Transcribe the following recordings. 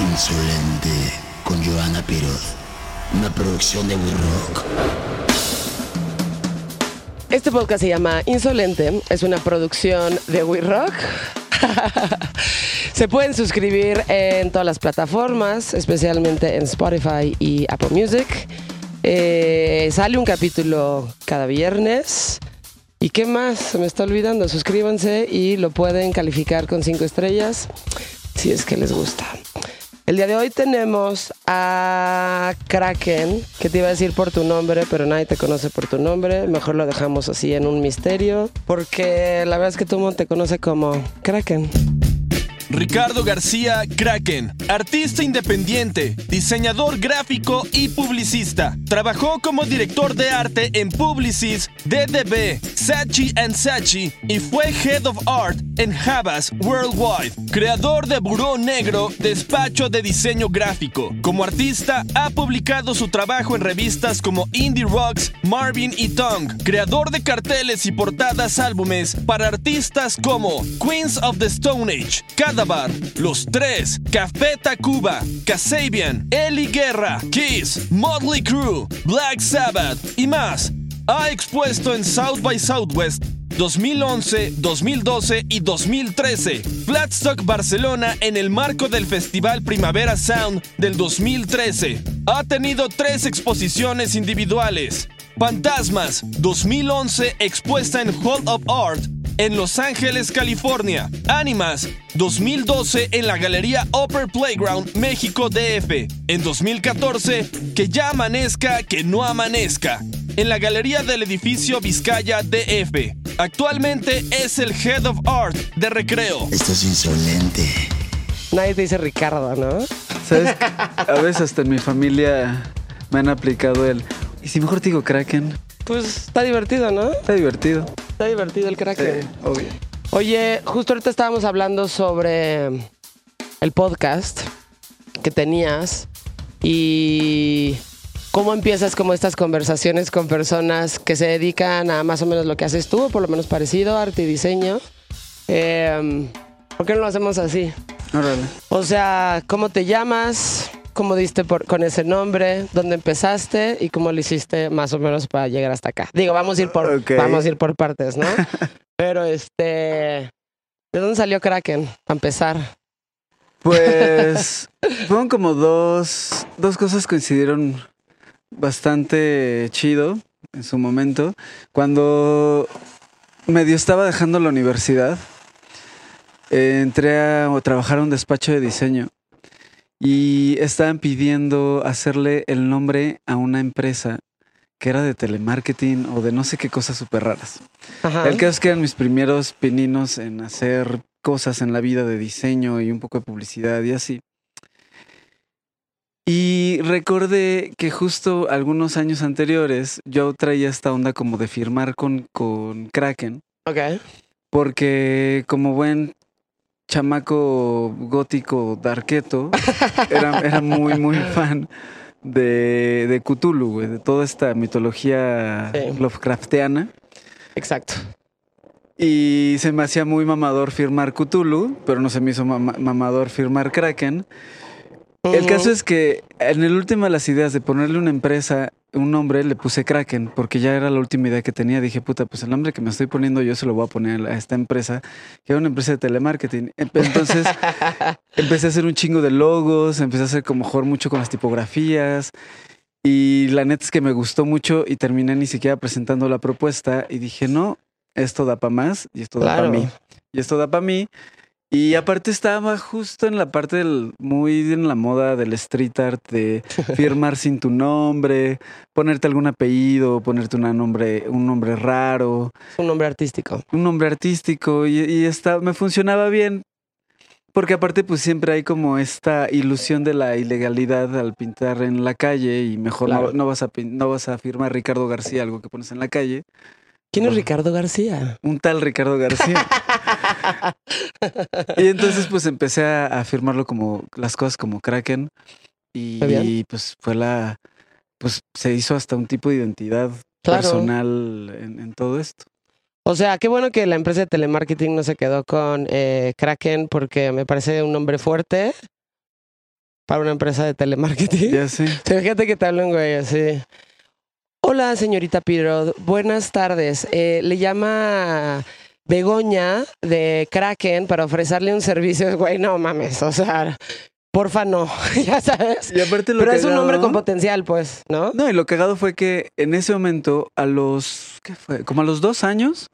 Insolente con Joana Piroz. Una producción de We Rock. Este podcast se llama Insolente, es una producción de We Rock. se pueden suscribir en todas las plataformas, especialmente en Spotify y Apple Music. Eh, sale un capítulo cada viernes. ¿Y qué más? Se me está olvidando. Suscríbanse y lo pueden calificar con cinco estrellas si es que les gusta. El día de hoy tenemos a Kraken, que te iba a decir por tu nombre, pero nadie te conoce por tu nombre. Mejor lo dejamos así en un misterio, porque la verdad es que todo el mundo te conoce como Kraken. Ricardo García Kraken, artista independiente, diseñador gráfico y publicista. Trabajó como director de arte en Publicis, DDB, Sachi Sachi y fue Head of Art en Havas Worldwide. Creador de Buró Negro, despacho de diseño gráfico. Como artista, ha publicado su trabajo en revistas como Indie Rocks, Marvin y Tongue. Creador de carteles y portadas álbumes para artistas como Queens of the Stone Age, Los Tres, Café Tacuba, Kasabian, Eli Guerra, Kiss, Motley Crue, Black Sabbath y más. Ha expuesto en South by Southwest 2011, 2012 y 2013. Flatstock Barcelona en el marco del Festival Primavera Sound del 2013. Ha tenido tres exposiciones individuales. Fantasmas 2011 expuesta en Hall of Art en Los Ángeles, California. Animas 2012 en la Galería Upper Playground México DF. En 2014 Que ya amanezca, que no amanezca. En la Galería del Edificio Vizcaya DF. Actualmente es el Head of Art de Recreo. Esto es insolente. Nadie te dice Ricardo, ¿no? ¿Sabes? A veces hasta en mi familia me han aplicado el. ¿Y si mejor te digo Kraken? Pues está divertido, ¿no? Está divertido. Está divertido el Kraken. Sí, obvio. Oye, justo ahorita estábamos hablando sobre el podcast que tenías y cómo empiezas como estas conversaciones con personas que se dedican a más o menos lo que haces tú, o por lo menos parecido, arte y diseño. Eh, ¿Por qué no lo hacemos así? Órale. O sea, ¿cómo te llamas? ¿Cómo diste por- con ese nombre? ¿Dónde empezaste? ¿Y cómo lo hiciste más o menos para llegar hasta acá? Digo, vamos a ir por, vamos a ir por partes, ¿no? Pero este... ¿De dónde salió Kraken? Para empezar. Pues fueron como dos, dos cosas coincidieron bastante chido en su momento. Cuando medio estaba dejando la universidad, eh, entré a, a trabajar a un despacho de diseño y estaban pidiendo hacerle el nombre a una empresa que era de telemarketing o de no sé qué cosas súper raras. Ajá. El caso es que eran mis primeros pininos en hacer cosas en la vida de diseño y un poco de publicidad y así. Y recordé que justo algunos años anteriores yo traía esta onda como de firmar con, con Kraken, Ok. porque como buen chamaco gótico darketo, era, era muy, muy fan de, de Cthulhu, güey, de toda esta mitología Sí. Lovecraftiana. Exacto. Y se me hacía muy mamador firmar Cthulhu, pero no se me hizo mama- mamador firmar Kraken. El caso es que en el último de las ideas de ponerle una empresa, un nombre, le puse Kraken, porque ya era la última idea que tenía. Dije, puta, pues el nombre que me estoy poniendo yo se lo voy a poner a esta empresa, que era una empresa de telemarketing. Em- Entonces empecé a hacer un chingo de logos, empecé a hacer como mejor mucho con las tipografías. Y la neta es que me gustó mucho y terminé ni siquiera presentando la propuesta y dije, no, esto da para más y esto da Claro. para mí. Y esto da para mí. Y aparte estaba justo en la parte del, muy en la moda del street art de firmar sin tu nombre, ponerte algún apellido, ponerte una nombre, un nombre raro, un nombre artístico. un nombre artístico y, y está, me funcionaba bien. Porque aparte pues siempre hay como esta ilusión de la ilegalidad al pintar en la calle y mejor no- Claro. no, vas a, no vas a firmar Ricardo García, algo que pones en la calle. ¿Quién es. Ricardo García? Un tal Ricardo García. y entonces pues empecé a, firmarlo como las cosas como Kraken y, pues fue la, pues se hizo hasta un tipo de identidad Claro. personal en, en todo esto. O sea, qué bueno que la empresa de telemarketing no se quedó con eh, Kraken porque me parece un nombre fuerte para una empresa de telemarketing. Ya sé. Fíjate que te hablan, güey, así. Hola, señorita Pirro. Buenas tardes. Eh, le llama Begoña de Kraken para ofrecerle un servicio. Güey, no mames. O sea, porfa, no. ya sabes. Y aparte lo Pero es un hombre con potencial, pues, ¿no? No, y lo cagado fue que en ese momento, a los. ¿Qué fue? Como a los dos años,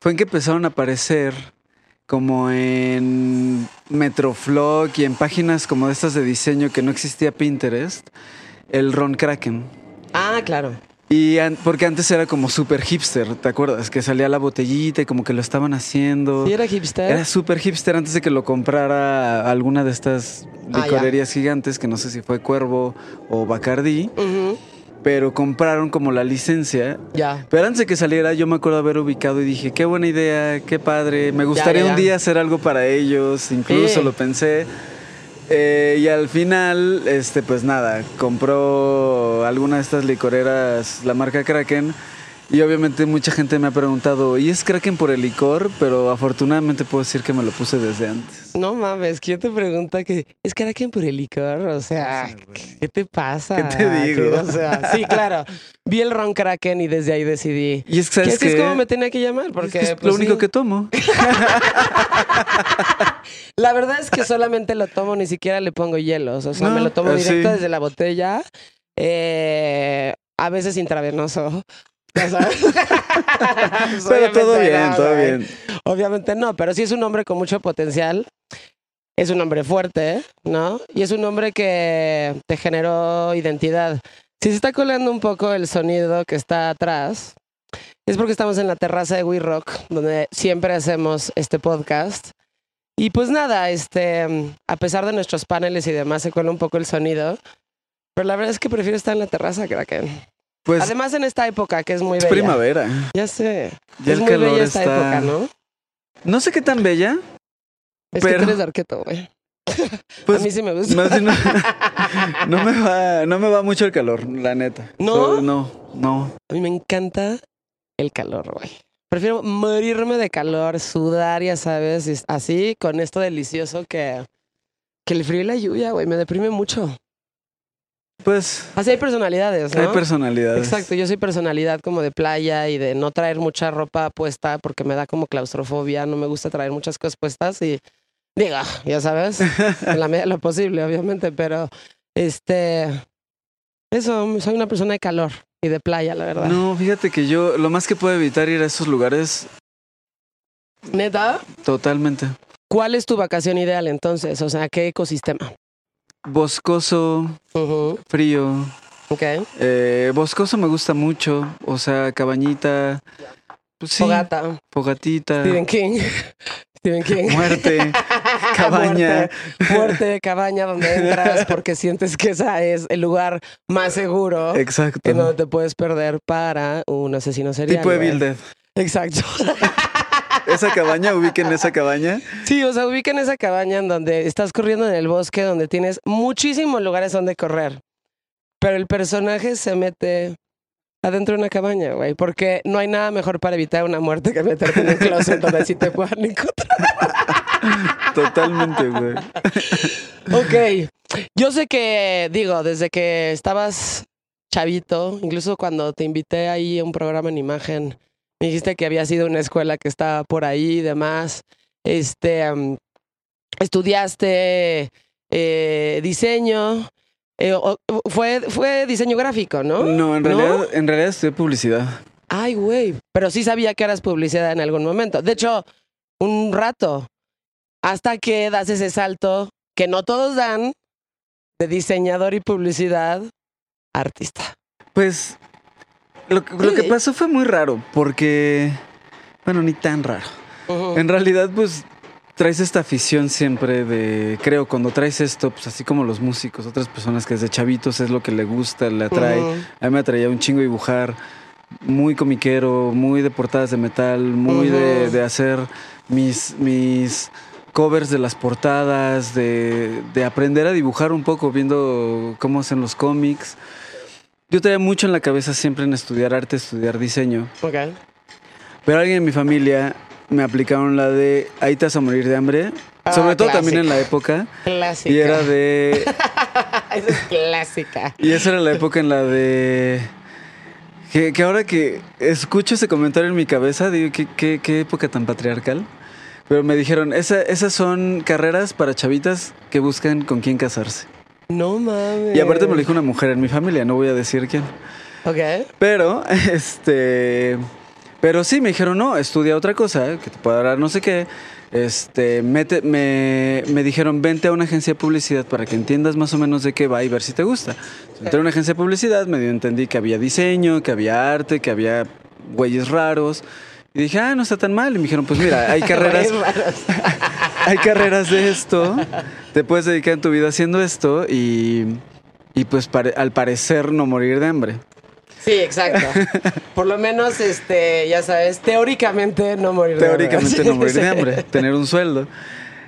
fue en que empezaron a aparecer como en Metroflog y en páginas como estas de diseño que no existía Pinterest, el Ron Kraken. Ah, claro. Y an- porque antes era como súper hipster, ¿te acuerdas? Que salía la botellita y como que lo estaban haciendo. ¿Sí era hipster? Era súper hipster antes de que lo comprara alguna de estas Ah, licorerías gigantes, que no sé si fue Cuervo o Bacardí, pero compraron como la licencia. Ya. Pero antes de que saliera, yo me acuerdo haber ubicado y dije, qué buena idea, qué padre, me gustaría ya, ya. un día hacer algo para ellos, incluso Sí. lo pensé. Eh, y al final, este, pues nada, compró alguna de estas licoreras, la marca Kraken. Y obviamente mucha gente me ha preguntado, ¿y es Kraken por el licor? Pero afortunadamente puedo decir que me lo puse desde antes. No mames, ¿quién te pregunta que es Kraken por el licor? O sea, Sí. ¿qué te pasa? ¿Qué te digo? O sea, sí, claro. Vi el ron Kraken y desde ahí decidí. Y es que, Que ¿sabes así es como me tenía que llamar, Es porque que es pues, lo único sí. que tomo. La verdad es que solamente lo tomo, ni siquiera le pongo hielos. O sea, No, me lo tomo ah, directo sí. desde la botella. eh, a veces intravenoso. Sabes. Pues, Pero todo bien, no, todo güey. bien. Obviamente no, pero sí es un hombre con mucho potencial. Es un hombre fuerte, ¿no? Y es un hombre que te generó identidad. Si se está colando un poco el sonido que está atrás, es porque estamos en la terraza de We Rock, donde siempre hacemos este podcast. Y pues nada, este, a pesar de nuestros paneles y demás, se cuela un poco el sonido. Pero la verdad es que prefiero estar en la terraza, Kraken. Pues Además, en esta época que es muy es bella. primavera. Ya sé. Ya es el muy calor bella esta está. época, ¿no? No sé qué tan bella. Es que Pero- tú eres de arqueto, güey. Pues a mí sí me gusta. más no, no me va, no me va mucho el calor, la neta. ¿No? So, no, no. A mí me encanta el calor, güey. Prefiero morirme de calor, sudar, ya sabes, así, con esto delicioso que, que el frío y la lluvia, güey, me deprime mucho. Pues Así hay personalidades, ¿no? hay personalidades. Exacto, yo soy personalidad como de playa y de no traer mucha ropa puesta porque me da como claustrofobia, no me gusta traer muchas cosas puestas y diga, ya sabes, en la medida de lo posible, obviamente, pero este, eso, soy una persona de calor y de playa, la verdad. No, fíjate que yo lo más que puedo evitar ir a esos lugares ¿Neta? totalmente. ¿Cuál es tu vacación ideal entonces? O sea, ¿qué ecosistema? Boscoso, frío. Ok. Eh, boscoso me gusta mucho, o sea, cabañita. Pues sí, Fogata. fogatita. Stephen King. Stephen King. Muerte, cabaña. Muerte, muerte, cabaña donde entras porque sientes que esa es el lugar más seguro Exacto. en donde te puedes perder para un asesino serial. Tipo. Evil Dead. Exacto. Esa cabaña, ubiquen esa cabaña. Sí, o sea, ubica en esa cabaña en donde estás corriendo en el bosque, donde tienes muchísimos lugares donde correr. Pero el personaje se mete adentro de una cabaña, güey, porque no hay nada mejor para evitar una muerte que meterte en un closet donde sí te puedan encontrar. Totalmente, güey. Ok. Yo sé que, digo, desde que estabas chavito, incluso cuando te invité ahí a un programa en imagen, me dijiste que había sido una escuela que estaba por ahí y demás. Este, estudiaste eh, diseño. eh, o- fue, fue diseño gráfico, ¿no? No, en ¿No? realidad, en realidad estudié publicidad. Ay, güey. Pero sí sabía que eras publicidad en algún momento. De hecho, un rato. Hasta que das ese salto que no todos dan de diseñador y publicidad artista. Pues lo, que- lo que pasó fue muy raro, porque, bueno, ni tan raro. En realidad, pues traes esta afición siempre de, creo, cuando traes esto, pues así como los músicos, otras personas que desde chavitos es lo que le gusta, le atrae. A mí me atraía un chingo dibujar, muy comiquero, muy de portadas de metal, muy de hacer mis, mis covers de las portadas, de, de aprender a dibujar un poco viendo cómo hacen los cómics. Yo traía mucho en la cabeza siempre en estudiar arte, estudiar diseño. Ok. Pero alguien en mi familia me aplicaron la de ahí te vas a morir de hambre. Ah, Sobre todo también en la época. Clásica. Y era de. Esa es clásica. Y esa era la época en la de. Que, que ahora que escucho ese comentario en mi cabeza, digo, ¿qué, qué, qué época tan patriarcal? Pero me dijeron, esa, esas son carreras para chavitas que buscan con quién casarse. No mames. Y aparte me lo dijo una mujer en mi familia, no voy a decir quién. Ok. Pero, este. Pero sí, me dijeron, no, estudia otra cosa, que te pueda dar no sé qué. Este, mete, me, me dijeron, vente a una agencia de publicidad para que entiendas más o menos de qué va y ver si te gusta. Entré a una agencia de publicidad, medio entendí que había diseño, que había arte, que había güeyes raros. Y dije, ah, no está tan mal. Y me dijeron, pues mira, hay carreras, hay carreras de esto. Te puedes dedicar en tu vida haciendo esto y, y pues pare- al parecer no morir de hambre. Sí, exacto. Por lo menos, este, ya sabes, teóricamente no morir de hambre. Teóricamente no morir de hambre, tener un sueldo.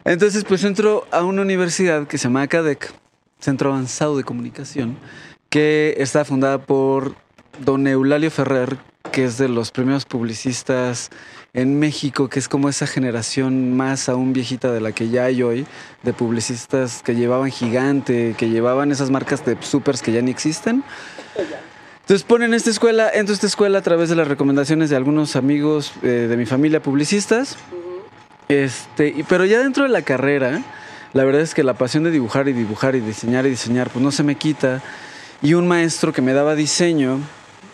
Entonces, pues entro a una universidad que se llama CADEC, Centro Avanzado de Comunicación, que está fundada por don Eulalio Ferrer, que es de los primeros publicistas en México, que es como esa generación más aún viejita de la que ya hay hoy, de publicistas que llevaban gigante, que llevaban esas marcas de supers que ya ni existen. Entonces ponen esta escuela, entro a esta escuela a través de las recomendaciones de algunos amigos eh, de mi familia publicistas. Este, pero ya dentro de la carrera, la verdad es que la pasión de dibujar y dibujar y diseñar y diseñar, pues no se me quita. Y un maestro que me daba diseño,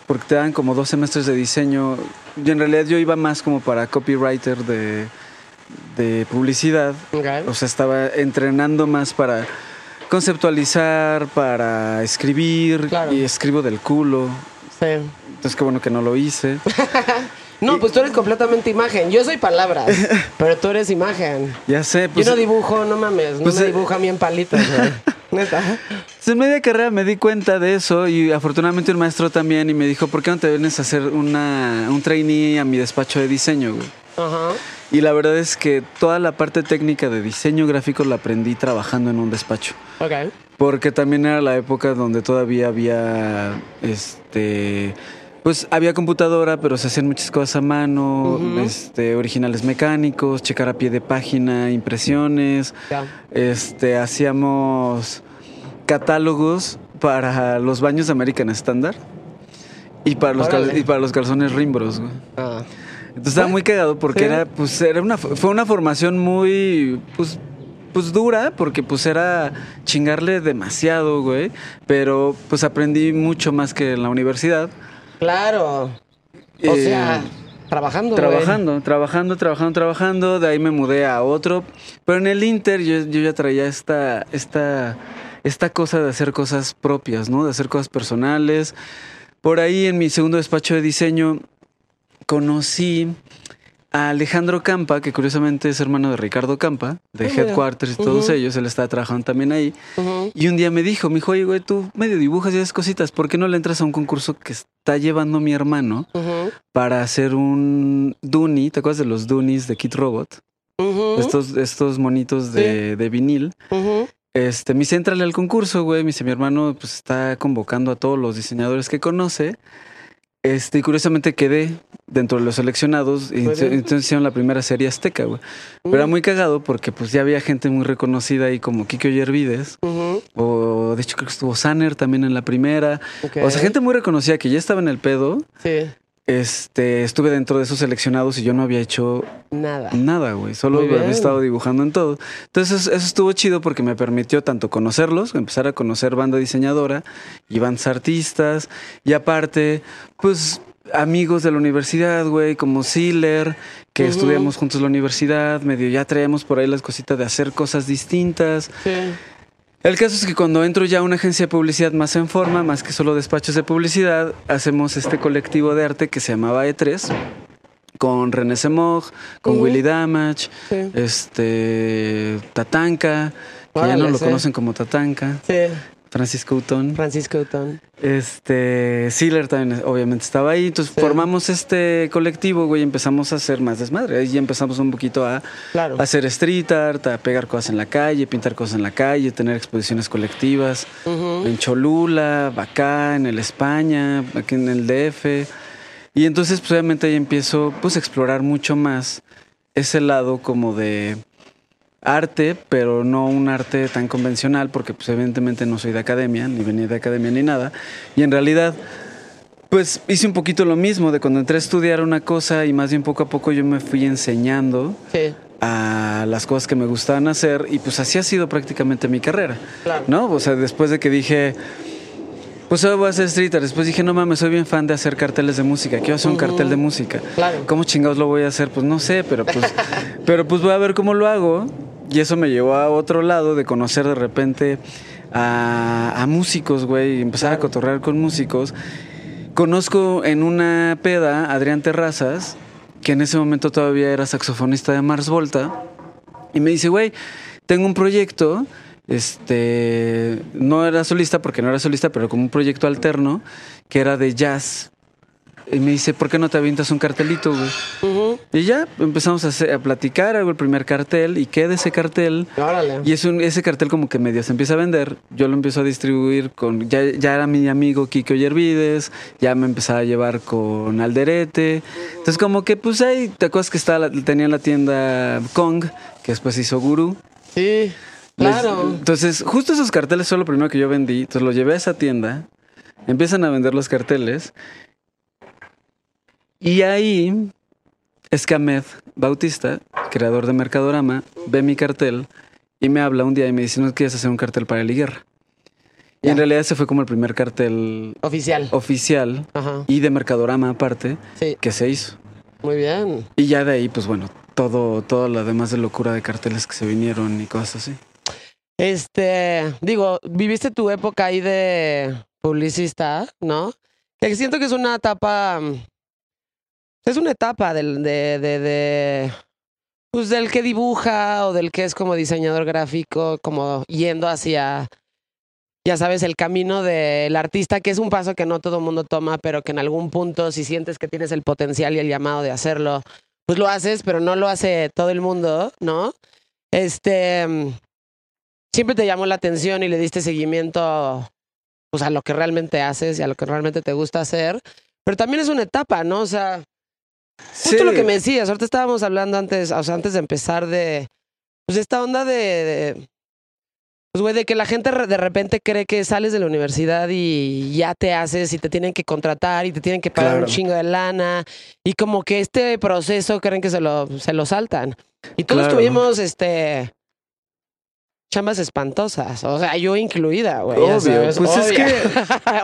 porque te dan como dos semestres de diseño, y en realidad yo iba más como para copywriter de, de publicidad. O sea, estaba entrenando más para conceptualizar, para escribir, Claro. y escribo del culo. Sí. Entonces, qué bueno que no lo hice. No, pues tú eres completamente imagen. Yo soy palabras, pero tú eres imagen. Ya sé, pues. Yo no dibujo, no mames, no pues, me eh, dibuja a mí en palitos, güey. Neta. En media carrera me di cuenta de eso y afortunadamente un maestro también y me dijo, ¿por qué no te vienes a hacer una, un trainee a mi despacho de diseño, güey? Ajá. Y la verdad es que toda la parte técnica de diseño gráfico la aprendí trabajando en un despacho. Ok. Porque también era la época donde todavía había, este, pues había computadora, pero se hacían muchas cosas a mano, este, originales mecánicos, checar a pie de página, impresiones, este, hacíamos catálogos para los baños de American Standard y para los, cal- y para los calzones Rimbros, güey. Ah. Entonces estaba muy cagado porque Sí. era, pues, era una, fue una formación muy, pues, pues dura, porque pues era chingarle demasiado, güey. Pero pues aprendí mucho más que en la universidad. Claro. O Eh, sea, trabajando. güey. Trabajando, trabajando, trabajando, trabajando. De ahí me mudé a otro. Pero en el Inter yo, yo ya traía esta, esta, esta cosa de hacer cosas propias, ¿no? De hacer cosas personales. Por ahí en mi segundo despacho de diseño conocí a Alejandro Campa, que curiosamente es hermano de Ricardo Campa, de mira. Headquarters y todos ellos. Él estaba trabajando también ahí. Y un día me dijo, me dijo, oye, güey, tú medio dibujas y haces cositas. ¿Por qué no le entras a un concurso que está llevando mi hermano? Para hacer un Doonie, ¿te acuerdas de los Doonies de Kit Robot? Estos, estos monitos de, de vinil. Este, me dice, entrale al concurso, güey. Me dice, mi hermano pues está convocando a todos los diseñadores que conoce. Este, y curiosamente quedé dentro de los seleccionados. Y entonces hicieron la primera serie azteca, güey. Pero era muy cagado porque pues ya había gente muy reconocida ahí como Kike Yervides. Ujú. O de hecho creo que estuvo Sanner también en la primera. Ok. O sea, gente muy reconocida que ya estaba en el pedo. Sí. Este, estuve dentro de esos seleccionados y yo no había hecho Nada. nada, güey. Solo había estado dibujando en todo. Entonces, eso estuvo chido porque me permitió tanto conocerlos, empezar a conocer banda diseñadora y bandas artistas. Y aparte, pues, amigos de la universidad, güey, como Sealer, que Ujú. estudiamos juntos en la universidad. Medio ya traíamos por ahí las cositas de hacer cosas distintas. Sí. El caso es que cuando entro ya a una agencia de publicidad más en forma, más que solo despachos de publicidad, hacemos este colectivo de arte que se llamaba E3, con René Semog, con. Willy Damage, Sí. este Tatanka, que ya no lo sí. conocen como Tatanka, Sí. Francisco Utón. Francisco Utón. Este, Sealer también obviamente estaba ahí, entonces Sí. formamos este colectivo, güey, y empezamos a hacer más desmadre. Ahí empezamos un poquito a Claro. hacer street art, a pegar cosas en la calle, pintar cosas en la calle, tener exposiciones colectivas en Cholula, acá, en el España, aquí en el DF. Y entonces, pues obviamente ahí empiezo pues a explorar mucho más ese lado como de arte, pero no un arte tan convencional, porque pues evidentemente no soy de academia, ni venía de academia ni nada. Y en realidad, pues hice un poquito lo mismo, de cuando entré a estudiar una cosa y más bien poco a poco yo me fui enseñando Sí. a las cosas que me gustaban hacer y pues así ha sido prácticamente mi carrera. Claro. ¿No? O sea, después de que dije, pues ahora voy a hacer street art, después dije, no mames, soy bien fan de hacer carteles de música, quiero hacer un cartel de música. Claro. ¿Cómo chingados lo voy a hacer? Pues no sé, pero pues, pero pues voy a ver cómo lo hago. Y eso me llevó a otro lado de conocer de repente a, a músicos, güey, y empezar a cotorrear con músicos. Conozco en una peda a Adrián Terrazas, que en ese momento todavía era saxofonista de Mars Volta, y me dice, güey, tengo un proyecto, este, no era solista porque no era solista, pero como un proyecto alterno, que era de jazz. Y me dice, ¿por qué no te avientas un cartelito, güey? Y ya empezamos a, hacer- a platicar, hago el primer cartel y queda ese cartel. Órale. Y es un, ese cartel como que medio se empieza a vender. Yo lo empiezo a distribuir con... Ya, ya era mi amigo Kiko Yervides, ya me empezaba a llevar con Alderete. Entonces como que pues ahí, ¿te acuerdas que estaba la- tenía la tienda Kong, que después hizo Guru? Sí. Les- Claro. entonces justo esos carteles son lo primero que yo vendí. Entonces los llevé a esa tienda, empiezan a vender los carteles. Y ahí es que Ahmed Bautista, creador de Mercadorama, ve mi cartel y me habla un día y me dice, ¿no quieres hacer un cartel para Eli Guerra? Y en realidad ese fue como el primer cartel Oficial. oficial Ajá. y de Mercadorama aparte Sí. que se hizo. Muy bien. Y ya de ahí, pues bueno, todo, todo lo demás de locura de carteles que se vinieron y cosas así. Este, digo, viviste tu época ahí de publicista, ¿no? Que siento que es una etapa. Es una etapa del, de, de. Pues del que dibuja o del que es como diseñador gráfico, como yendo hacia. Ya sabes, el camino del artista, que es un paso que no todo el mundo toma, pero que en algún punto, si sientes que tienes el potencial y el llamado de hacerlo, pues lo haces, pero no lo hace todo el mundo, ¿no? Este. siempre te llamó la atención y le diste seguimiento pues, a lo que realmente haces y a lo que realmente te gusta hacer. Pero también es una etapa, ¿no? O sea, justo lo que me decías, ahorita estábamos hablando antes, o sea, antes de empezar de, pues esta onda de, de- pues güey, de que la gente de repente cree que sales de la universidad y ya te haces y te tienen que contratar y te tienen que pagar Claro. un chingo de lana y como que este proceso creen que se lo, se lo saltan. Y todos Claro. tuvimos, este, chambas espantosas, o sea, yo incluida, güey. Obvio, sabes, pues es obvio.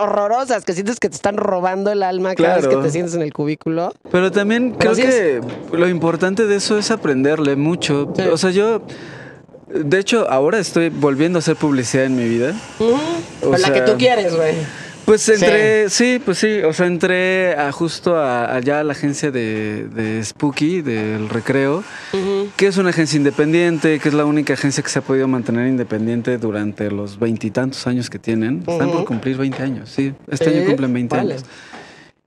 horrorosas, que sientes que te están robando el alma cada vez que te sientes en el cubículo. Pero también Pero creo que lo importante de eso es aprenderle mucho. Sí. O sea, yo, de hecho, ahora estoy volviendo a hacer publicidad en mi vida. O Pues la que tú quieres, güey. Pues entré, sí. pues sí, o sea, entré a justo a- allá a la agencia de, de Spooky, del recreo, que es una agencia independiente, que es la única agencia que se ha podido mantener independiente durante los veintitantos años que tienen. Están por cumplir 20 años, sí. Este año cumplen 20 órale. años.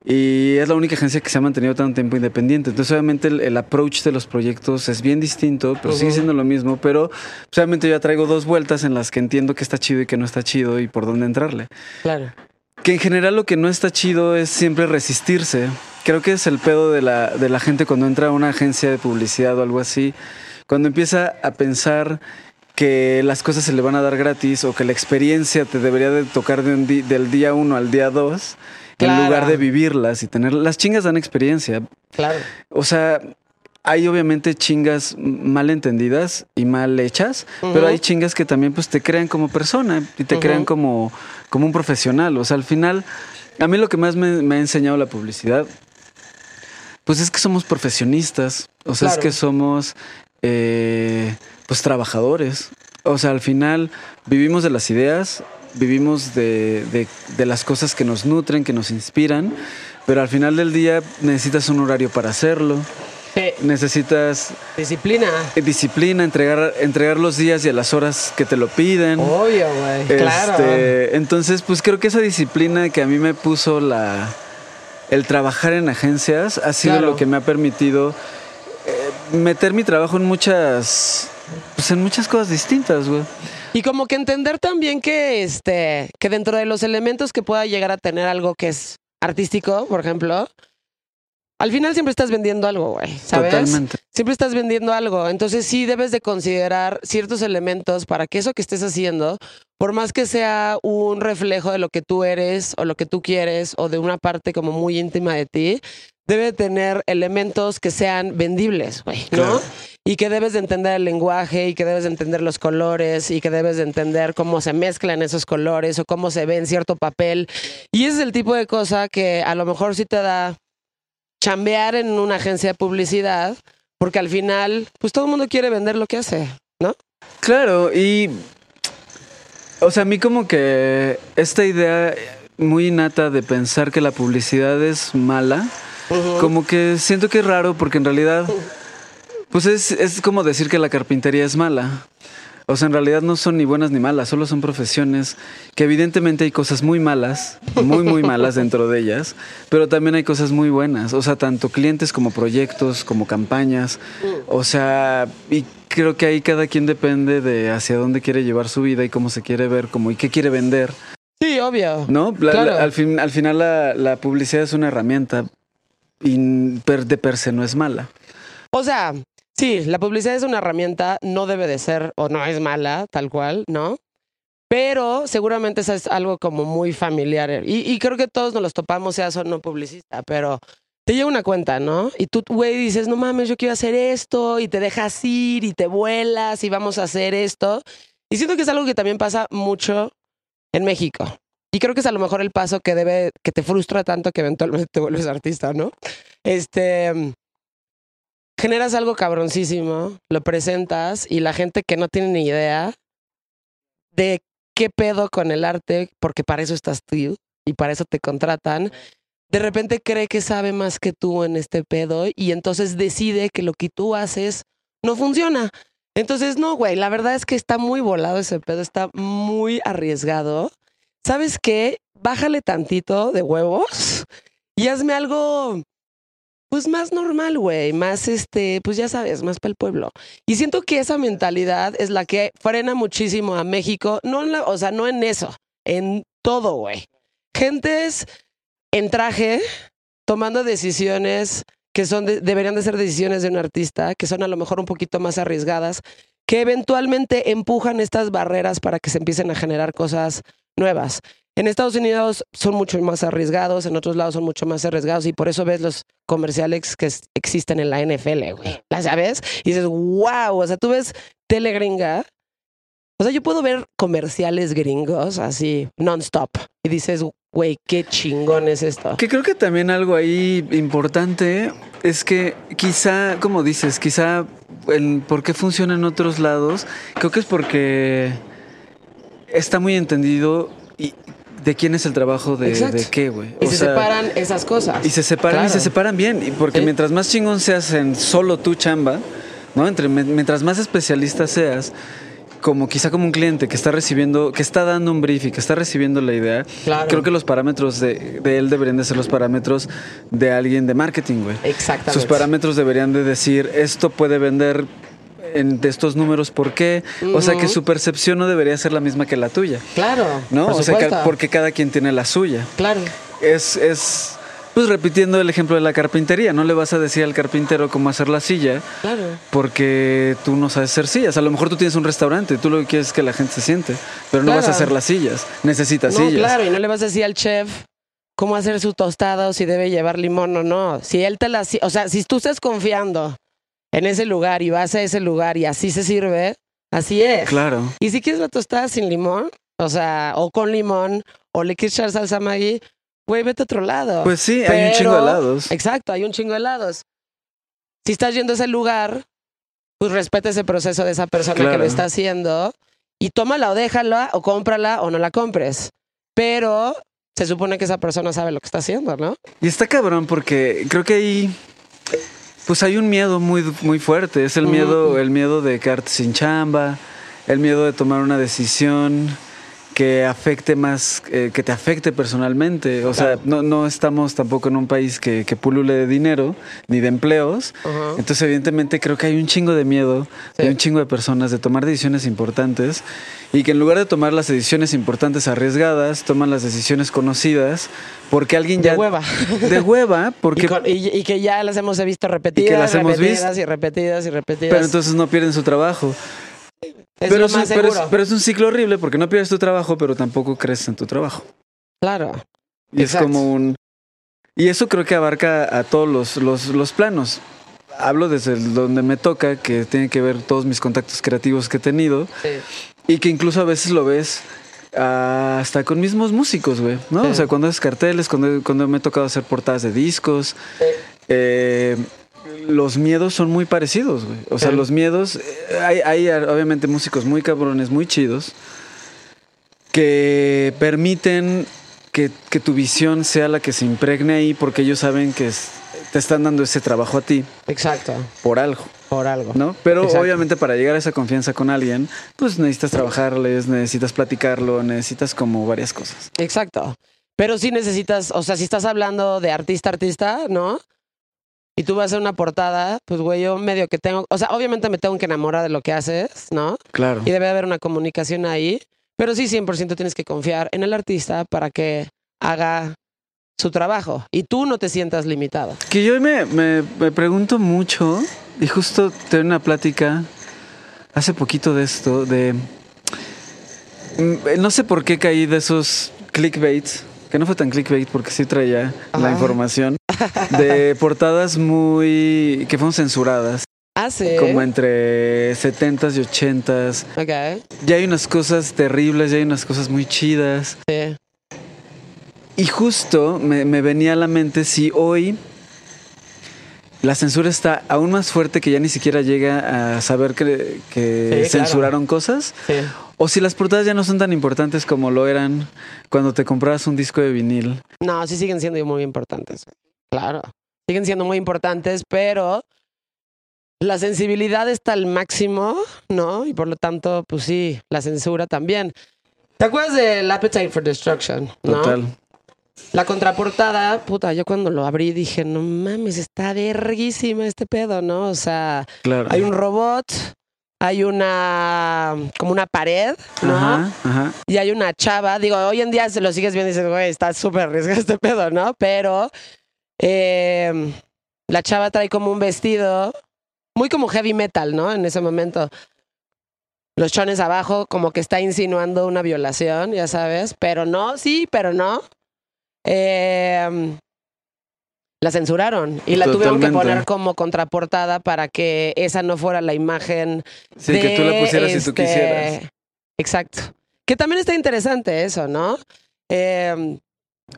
Y es la única agencia que se ha mantenido tanto tiempo independiente. Entonces, obviamente, el, el approach de los proyectos es bien distinto, pero sigue siendo lo mismo. Pero, pues, obviamente, yo ya traigo dos vueltas en las que entiendo que está chido y que no está chido y por dónde entrarle. Claro. Que en general lo que no está chido es siempre resistirse. Creo que es el pedo de la, de la gente cuando entra a una agencia de publicidad o algo así. Cuando empieza a pensar que las cosas se le van a dar gratis o que la experiencia te debería de tocar de un di- del día uno al día dos Claro. en lugar de vivirlas y tener... Las chingas dan experiencia. Claro. O sea, hay obviamente chingas mal entendidas y mal hechas, pero hay chingas que también pues te crean como persona y te crean como, como un profesional. O sea, al final, a mí lo que más me, me ha enseñado la publicidad, pues es que somos profesionistas. O sea, Claro. es que somos eh, pues trabajadores. O sea, al final vivimos de las ideas, vivimos de, de- de las cosas que nos nutren, que nos inspiran, pero al final del día necesitas un horario para hacerlo, Sí. necesitas Disciplina. disciplina, entregar, entregar los días y a las horas que te lo piden. Obvio, güey. Claro. Este, entonces, pues creo que esa disciplina que a mí me puso la el trabajar en agencias ha sido Claro. lo que me ha permitido eh, meter mi trabajo en muchas pues en muchas cosas distintas, güey. Y como que entender también que este, que dentro de los elementos que pueda llegar a tener algo que es artístico, por ejemplo, al final siempre estás vendiendo algo, güey, ¿sabes? Totalmente. Siempre estás vendiendo algo. Entonces sí debes de considerar ciertos elementos para que eso que estés haciendo, por más que sea un reflejo de lo que tú eres o lo que tú quieres o de una parte como muy íntima de ti, debe tener elementos que sean vendibles, güey, ¿no? Claro. Y que debes de entender el lenguaje y que debes de entender los colores y que debes de entender cómo se mezclan esos colores o cómo se ve en cierto papel. Y ese es el tipo de cosa que a lo mejor sí te da chambear en una agencia de publicidad, porque al final, pues todo el mundo quiere vender lo que hace, ¿no? Claro, y. O sea, a mí como que esta idea muy innata de pensar que la publicidad es mala, como que siento que es raro porque en realidad, pues es, es como decir que la carpintería es mala. O sea, en realidad no son ni buenas ni malas, solo son profesiones que evidentemente hay cosas muy malas, muy, muy malas dentro de ellas, pero también hay cosas muy buenas. O sea, tanto clientes como proyectos, como campañas. O sea, y creo que ahí cada quien depende de hacia dónde quiere llevar su vida y cómo se quiere ver, como y qué quiere vender. Sí, obvio. ¿No? La- Claro. la- al, fin, al final la, la publicidad es una herramienta y per- de per se no es mala. O sea, sí, la publicidad es una herramienta, no debe de ser o no es mala, tal cual, ¿no? Pero seguramente eso es algo como muy familiar. Y, y creo que todos nos los topamos, seas o no publicista, pero te llega una cuenta, ¿no? Y tú, güey, dices, no mames, yo quiero hacer esto, y te dejas ir, y te vuelas, y vamos a hacer esto. Y siento que es algo que también pasa mucho en México. Y creo que es a lo mejor el paso que debe, que te frustra tanto que eventualmente te vuelves artista, ¿no? Este generas algo cabroncísimo, lo presentas y la gente que no tiene ni idea de qué pedo con el arte, porque para eso estás tú y para eso te contratan, de repente cree que sabe más que tú en este pedo y entonces decide que lo que tú haces no funciona. Entonces, no, güey, la verdad es que está muy volado ese pedo, está muy arriesgado. ¿Sabes qué? Bájale tantito de huevos y hazme algo pues más normal, güey, más este, pues ya sabes, más para el pueblo. Y siento que esa mentalidad es la que frena muchísimo a México, no en la, o sea, no en eso, en todo, güey. Gentes en traje tomando decisiones que son de- deberían de ser decisiones de un artista, que son a lo mejor un poquito más arriesgadas, que eventualmente empujan estas barreras para que se empiecen a generar cosas nuevas. En Estados Unidos son mucho más arriesgados, en otros lados son mucho más arriesgados y por eso ves los comerciales que existen en la NFL, güey. ¿Las sabes? Y dices, wow, o sea, tú ves tele gringa. O sea, yo puedo ver comerciales gringos así, non-stop. Y dices, güey, qué chingón es esto. Que creo que también algo ahí importante es que quizá, como dices, quizá el por qué funciona en otros lados, creo que es porque está muy entendido y de quién es el trabajo de, qué, güey. Y O se sea, separan esas cosas. Y se separan y se separan bien, y porque mientras más chingón seas en solo tu chamba, ¿no? Entre, mientras más especialista seas, como quizá como un cliente que está recibiendo, que está dando un brief y que está recibiendo la idea, Claro. creo que los parámetros de, de él deberían de ser los parámetros de alguien de marketing, güey. Exactamente. Sus parámetros deberían de decir, esto puede vender en de estos números, ¿por qué? O sea que su percepción no debería ser la misma que la tuya, Claro. ¿no? por o sea, porque cada quien tiene la suya Claro. es, es, pues repitiendo el ejemplo de la carpintería, no le vas a decir al carpintero cómo hacer la silla Claro. porque tú no sabes hacer sillas. A lo mejor tú tienes un restaurante, tú lo que quieres es que la gente se siente, pero no Claro. vas a hacer las sillas, necesitas No, sillas. claro, y no le vas a decir al chef cómo hacer su tostada o si debe llevar limón o no. Si él te la... O sea, si tú estás confiando en ese lugar y vas a ese lugar y así se sirve, así es. Claro. Y si quieres la tostada sin limón, o sea, o con limón, o le quieres echar salsa Maggi, güey, vete a otro lado. Pues sí, hay un Pero- chingo de helados. Exacto, hay un chingo de helados. Si estás yendo a ese lugar, pues respeta ese proceso de esa persona que Claro. lo está haciendo y tómala o déjala o cómprala o no la compres. Pero se supone que esa persona sabe lo que está haciendo, ¿no? Y está cabrón porque creo que ahí pues hay un miedo muy muy fuerte, es el miedo el miedo de quedarte sin chamba, el miedo de tomar una decisión que afecte más, eh, que te afecte personalmente. O sea, no, no estamos tampoco en un país que, que pulule de dinero ni de empleos. Ajá. Entonces, evidentemente, creo que hay un chingo de miedo Sí. de un chingo de personas de tomar decisiones importantes y que en lugar de tomar las decisiones importantes arriesgadas, toman las decisiones conocidas porque alguien De ya... hueva. De hueva, porque... Y, con- y- y que ya las hemos visto repetidas, las hemos repetidas visto. y repetidas y repetidas. Pero entonces no pierden su trabajo. Es pero, lo es un, más pero, es, seguro. pero es un ciclo horrible porque no pierdes tu trabajo, pero tampoco creces en tu trabajo. claro. Y Exacto. es como un... Y eso creo que abarca a todos los, los, los planos. Hablo desde el donde me toca, que tiene que ver todos mis contactos creativos que he tenido Sí. y que incluso a veces lo ves ah, hasta con mismos músicos, güey, ¿no? Sí. O sea, cuando haces carteles, cuando, cuando me ha tocado hacer portadas de discos, Sí. eh, los miedos son muy parecidos, güey. O sea, Sí. los miedos, eh, hay, hay obviamente músicos muy cabrones, muy chidos, que permiten que, que tu visión sea la que se impregne ahí porque ellos saben que es- te están dando ese trabajo a ti Exacto. por algo. Por algo. ¿no? Pero Exacto. obviamente para llegar a esa confianza con alguien, pues necesitas trabajarles, necesitas platicarlo, necesitas como varias cosas. Exacto. Pero sí necesitas, o sea, si estás hablando de artista artista, ¿no? Y tú vas a hacer una portada, pues güey, yo medio que tengo, o sea, obviamente me tengo que enamorar de lo que haces, ¿no? Claro. Y debe haber una comunicación ahí, pero sí 100% tienes que confiar en el artista para que haga su trabajo y tú no te sientas limitado. Que yo me, me- me pregunto mucho, y justo tuve una plática hace poquito de esto, de... mm, No sé por qué caí de esos clickbaits, que no fue tan clickbait porque sí traía la información, de portadas muy... que fueron censuradas, Ah, sí. como entre 70s y 80s. Ok, Ya hay unas cosas terribles, ya hay unas cosas muy chidas. sí. Y justo me, me venía a la mente si hoy la censura está aún más fuerte que ya ni siquiera llega a saber que, que Sí, claro. censuraron cosas. Sí. O si las portadas ya no son tan importantes como lo eran cuando te comprabas un disco de vinil. No, sí siguen siendo muy importantes. Claro. Siguen siendo muy importantes, pero la sensibilidad está al máximo, ¿no? Y por lo tanto, pues sí, la censura también. ¿Te acuerdas del Appetite for Destruction? ¿no? Total. La contraportada, puta, yo cuando lo abrí dije, no mames, está verguísima este pedo, ¿no? O sea, Claro. hay un robot, hay una, como una pared, ¿no? Ajá, ajá. y hay una chava, digo, hoy en día se lo sigues viendo y dices, güey, está súper arriesgado este pedo, ¿no? Pero eh, la chava trae como un vestido muy como heavy metal, ¿no? En ese momento. Los chones abajo, como que está insinuando una violación, ya sabes, pero no, sí, pero no. Eh, la censuraron y la tuvieron que poner como contraportada para que esa no fuera la imagen Sí, que tú la pusieras si tú este, quisieras. Exacto. Que también está interesante eso, ¿no? Eh,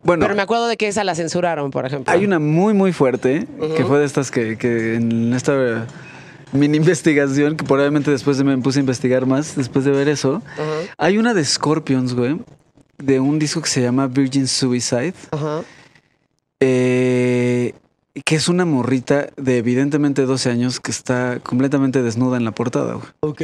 Bueno, pero me acuerdo de que esa la censuraron, por ejemplo. hay una muy, muy fuerte que fue de estas que, que en esta mini investigación, que probablemente después de me puse a investigar más, después de ver eso, Hay una de Scorpions, güey, de un disco que se llama Virgin Suicide, ajá. Eh, que es una morrita de evidentemente 12 años que está completamente desnuda en la portada, güey. Ok.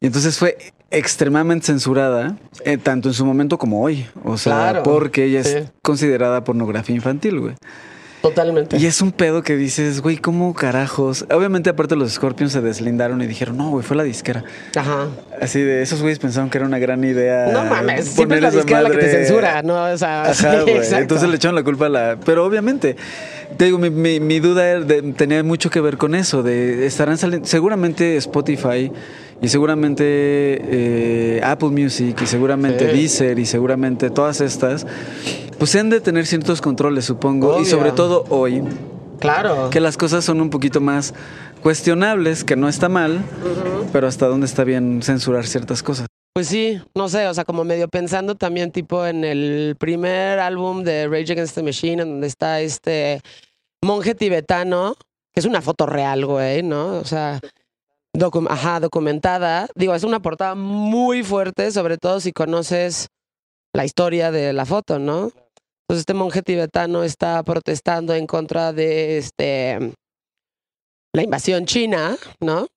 Y entonces fue extremadamente censurada, eh, tanto en su momento como hoy. O sea, Claro, porque ella sí. es considerada pornografía infantil, güey. Totalmente. Y es un pedo que dices, güey, ¿cómo carajos? Obviamente, aparte, los Scorpions se deslindaron y dijeron, no, güey, fue la disquera. Ajá. Así de esos güeyes pensaron que era una gran idea. No mames, siempre es la disquera la que te censura, ¿no? O sea, Ajá, sí. Entonces le echaron la culpa a la. Pero obviamente, te digo, mi, mi- mi duda era de- tenía mucho que ver con eso. De estarán saliendo. Seguramente Spotify y seguramente eh, Apple Music y seguramente Sí. Deezer y seguramente todas estas. Pues se han de tener ciertos controles, supongo. Obvio. Y sobre todo hoy, Claro. que las cosas son un poquito más cuestionables, que no está mal, pero hasta dónde está bien censurar ciertas cosas. Pues sí, no sé, o sea, como medio pensando también tipo en el primer álbum de Rage Against the Machine, en donde está este monje tibetano, que es una foto real, güey, ¿no? O sea, ajá, documentada. Digo, es una portada muy fuerte, sobre todo si conoces la historia de la foto, ¿no? Entonces este monje tibetano está protestando en contra de este la invasión china, ¿no?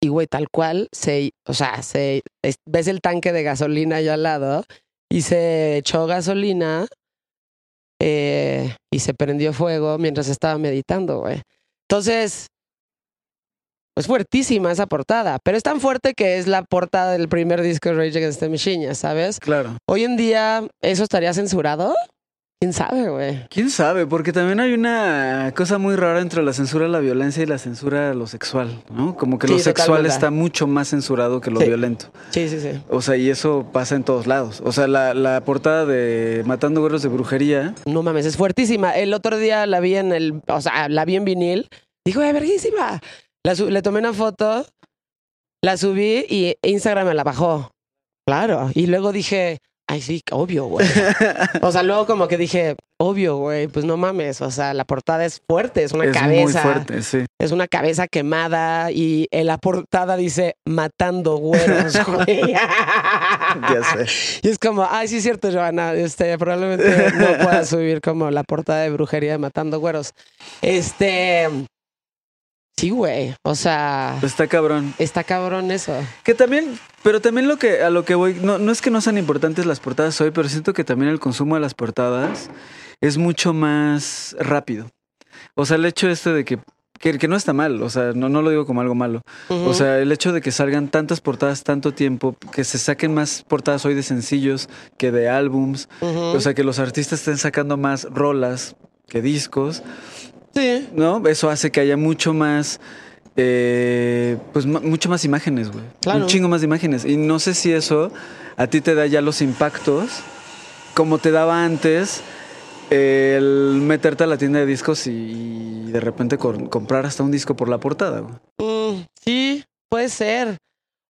y güey, tal cual, se, o sea, se, es- ves el tanque de gasolina allá al lado y se echó gasolina eh, y se prendió fuego mientras estaba meditando, güey. Entonces, es fuertísima esa portada, pero es tan fuerte que es la portada del primer disco de Rage Against the Machine, ya ¿sabes? Claro. Hoy en día, ¿eso estaría censurado? ¿Quién sabe, güey? ¿Quién sabe? Porque también hay una cosa muy rara entre la censura a la violencia y la censura a lo sexual, ¿no? Como que Sí, lo sexual está mucho más censurado que lo Sí. violento. Sí, sí, sí. O sea, y eso pasa en todos lados. O sea, la, la portada de Matando Güeros de Brujería. No mames, es fuertísima. El otro día la vi en el, o sea, la vi en vinil. Dijo, ¡es verguísima! La le tomé una foto, la subí y Instagram me la bajó. Claro. Y luego dije, ay, sí, obvio, güey. o sea, luego como que dije, obvio, güey, pues no mames. O sea, la portada es fuerte, es una es cabeza. muy fuerte, sí. Es una cabeza quemada y en la portada dice, matando güeros, güey. Ya sé. Y es como, ay, sí es cierto, Joana, este, probablemente no pueda subir como la portada de brujería de Matando Güeros. Este, sí, güey, o sea, Está cabrón. está cabrón eso. Que también, pero también lo que a lo que voy, no, no es que no sean importantes las portadas hoy, pero siento que también el consumo de las portadas es mucho más rápido. O sea, el hecho este de que, que, que no está mal, o sea, no, no lo digo como algo malo. O sea, el hecho de que salgan tantas portadas tanto tiempo, que se saquen más portadas hoy de sencillos que de álbums, o sea, que los artistas estén sacando más rolas que discos, sí, ¿no? Eso hace que haya mucho más, eh, pues mucho más imágenes, güey. Claro. Un chingo más de imágenes. Y no sé si eso a ti te da ya los impactos, como te daba antes el meterte a la tienda de discos y de repente comprar hasta un disco por la portada. Mm, sí, puede ser.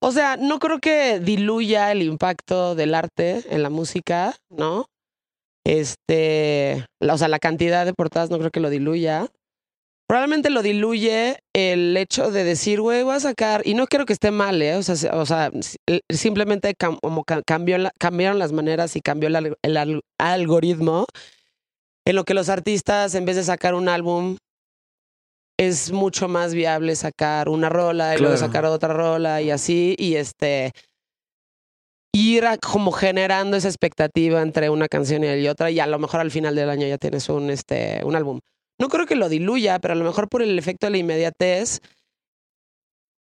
O sea, no creo que diluya el impacto del arte en la música, ¿no? Este, la- o sea, la cantidad de portadas no creo que lo diluya. Probablemente lo diluye el hecho de decir, güey, voy a sacar, y no creo que esté mal, ¿eh? O sea, se- o sea simplemente como ca- cambió la- cambiaron las maneras y cambió el, al- el al- algoritmo en lo que los artistas, en vez de sacar un álbum, es mucho más viable sacar una rola y luego sacar otra rola y así, y este ir a- como generando esa expectativa entre una canción y otra, y a lo mejor al final del año ya tienes un, este, un álbum. No creo que lo diluya, pero a lo mejor por el efecto de la inmediatez,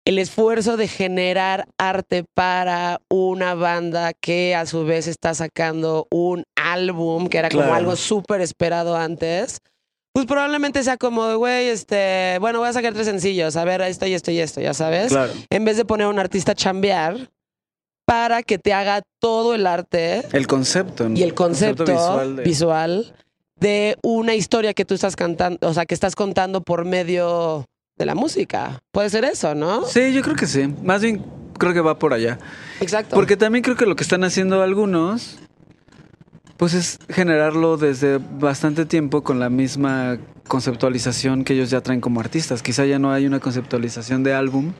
el esfuerzo de generar arte para una banda que a su vez está sacando un álbum, que era como algo súper esperado antes, pues probablemente sea como, güey, este, bueno, voy a sacar tres sencillos, a ver, esto y esto y esto, ya sabes Claro. en vez de poner a un artista a chambear para que te haga todo el arte El concepto. ¿no? y el concepto, visual visual, de- de... una historia que tú estás cantando, o sea, que estás contando por medio de la música. Puede ser eso, ¿no? Sí, yo creo que sí. Más bien creo que va por allá. Exacto. Porque también creo que lo que están haciendo algunos, pues es generarlo desde bastante tiempo con la misma conceptualización que ellos ya traen como artistas. Quizá ya no hay una conceptualización de álbum.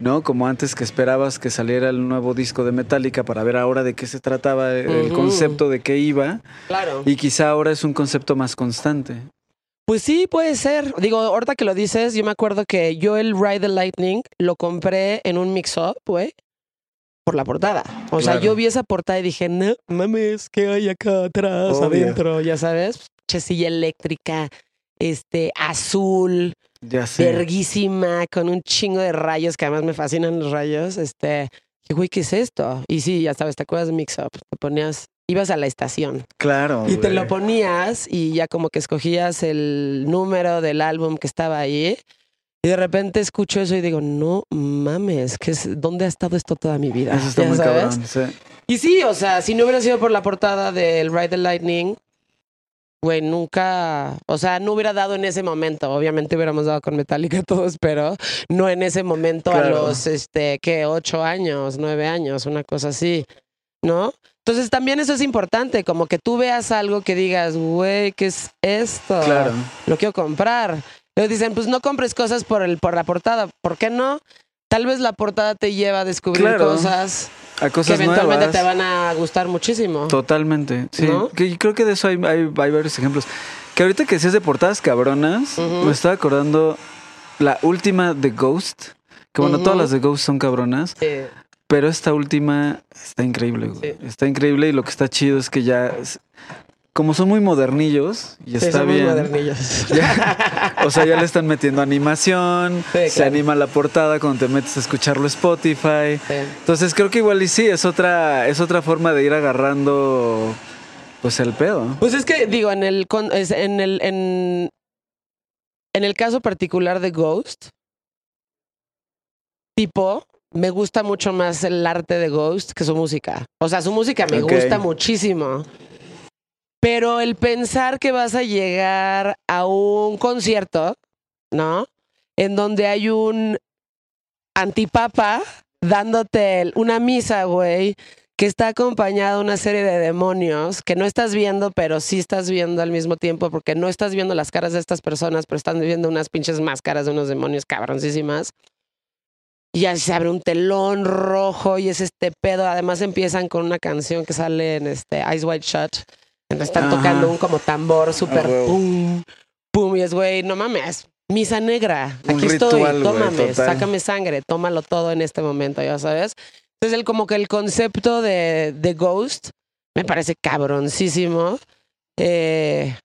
¿no? Como antes que esperabas que saliera el nuevo disco de Metallica para ver ahora de qué se trataba, el concepto de qué iba. Claro. Y quizá ahora es un concepto más constante. Pues sí, puede ser. Digo, ahorita que lo dices, yo me acuerdo que yo el Ride the Lightning lo compré en un mix-up, güey, por la portada. O sea, yo vi esa portada y dije, no mames, ¿qué hay acá atrás, Obvio. adentro? Ya sabes, chesilla eléctrica, este, azul, Ya sé. verguísima, con un chingo de rayos, que además me fascinan los rayos. Este, dije, güey, ¿qué es esto? Y sí, ya sabes, ¿te acuerdas de mix-up? Te ponías, ibas a la estación. Claro. Y te güey. lo ponías y ya como que escogías el número del álbum que estaba ahí. Y de repente escucho eso y digo, no mames, ¿qué es, ¿dónde ha estado esto toda mi vida? Eso está Ya muy sabes. cabrón. sí. Y sí, o sea, si no hubiera sido por la portada del Ride the Lightning, güey, nunca, o sea, no hubiera dado en ese momento. Obviamente hubiéramos dado con Metallica todos, pero no en ese momento a los, este, ¿qué? Ocho años, nueve años, una cosa así, ¿no? Entonces también eso es importante, como que tú veas algo que digas, güey, ¿qué es esto? Claro. Lo quiero comprar. Luego dicen, pues no compres cosas por, el, por la portada. ¿Por qué no? Tal vez la portada te lleva a descubrir Claro. cosas A que eventualmente nuevas. te van a gustar muchísimo. Totalmente, sí. ¿No? Que yo creo que de eso hay, hay- hay varios ejemplos. Que ahorita que decías de portadas cabronas, me estaba acordando la última de Ghost, Que bueno, todas las de Ghost son cabronas. Eh, Pero esta última está increíble, güey. Sí. Está increíble y lo que está chido es que ya. Como son muy modernillos y sí, está somos bien. modernillos. ya- o sea, ya le están metiendo animación, Sí, se claro. anima la portada cuando te metes a escucharlo Spotify. Sí. Entonces creo que igual y sí, es otra, es otra forma de ir agarrando pues el pedo. Pues es que, digo, en el, en el, en, en el caso particular de Ghost, tipo, me gusta mucho más el arte de Ghost que su música. O sea, su música me gusta muchísimo. Pero el pensar que vas a llegar a un concierto, ¿no? En donde hay un antipapa dándote una misa, güey, que está acompañada de una serie de demonios que no estás viendo, pero sí estás viendo al mismo tiempo, porque no estás viendo las caras de estas personas, pero están viendo unas pinches máscaras de unos demonios cabroncísimas. Y ya se abre un telón rojo y es este pedo. Además empiezan con una canción que sale en este Eyes Wide Shut. Entonces están Ajá. tocando un como tambor súper Ah, huevo. pum, pum. Y es, güey, no mames, misa negra. Un Aquí estoy, ritual, tómame, sácame sangre, tómalo todo en este momento, ya sabes. Entonces, el, como que el concepto de, de Ghost me parece cabroncísimo. eh,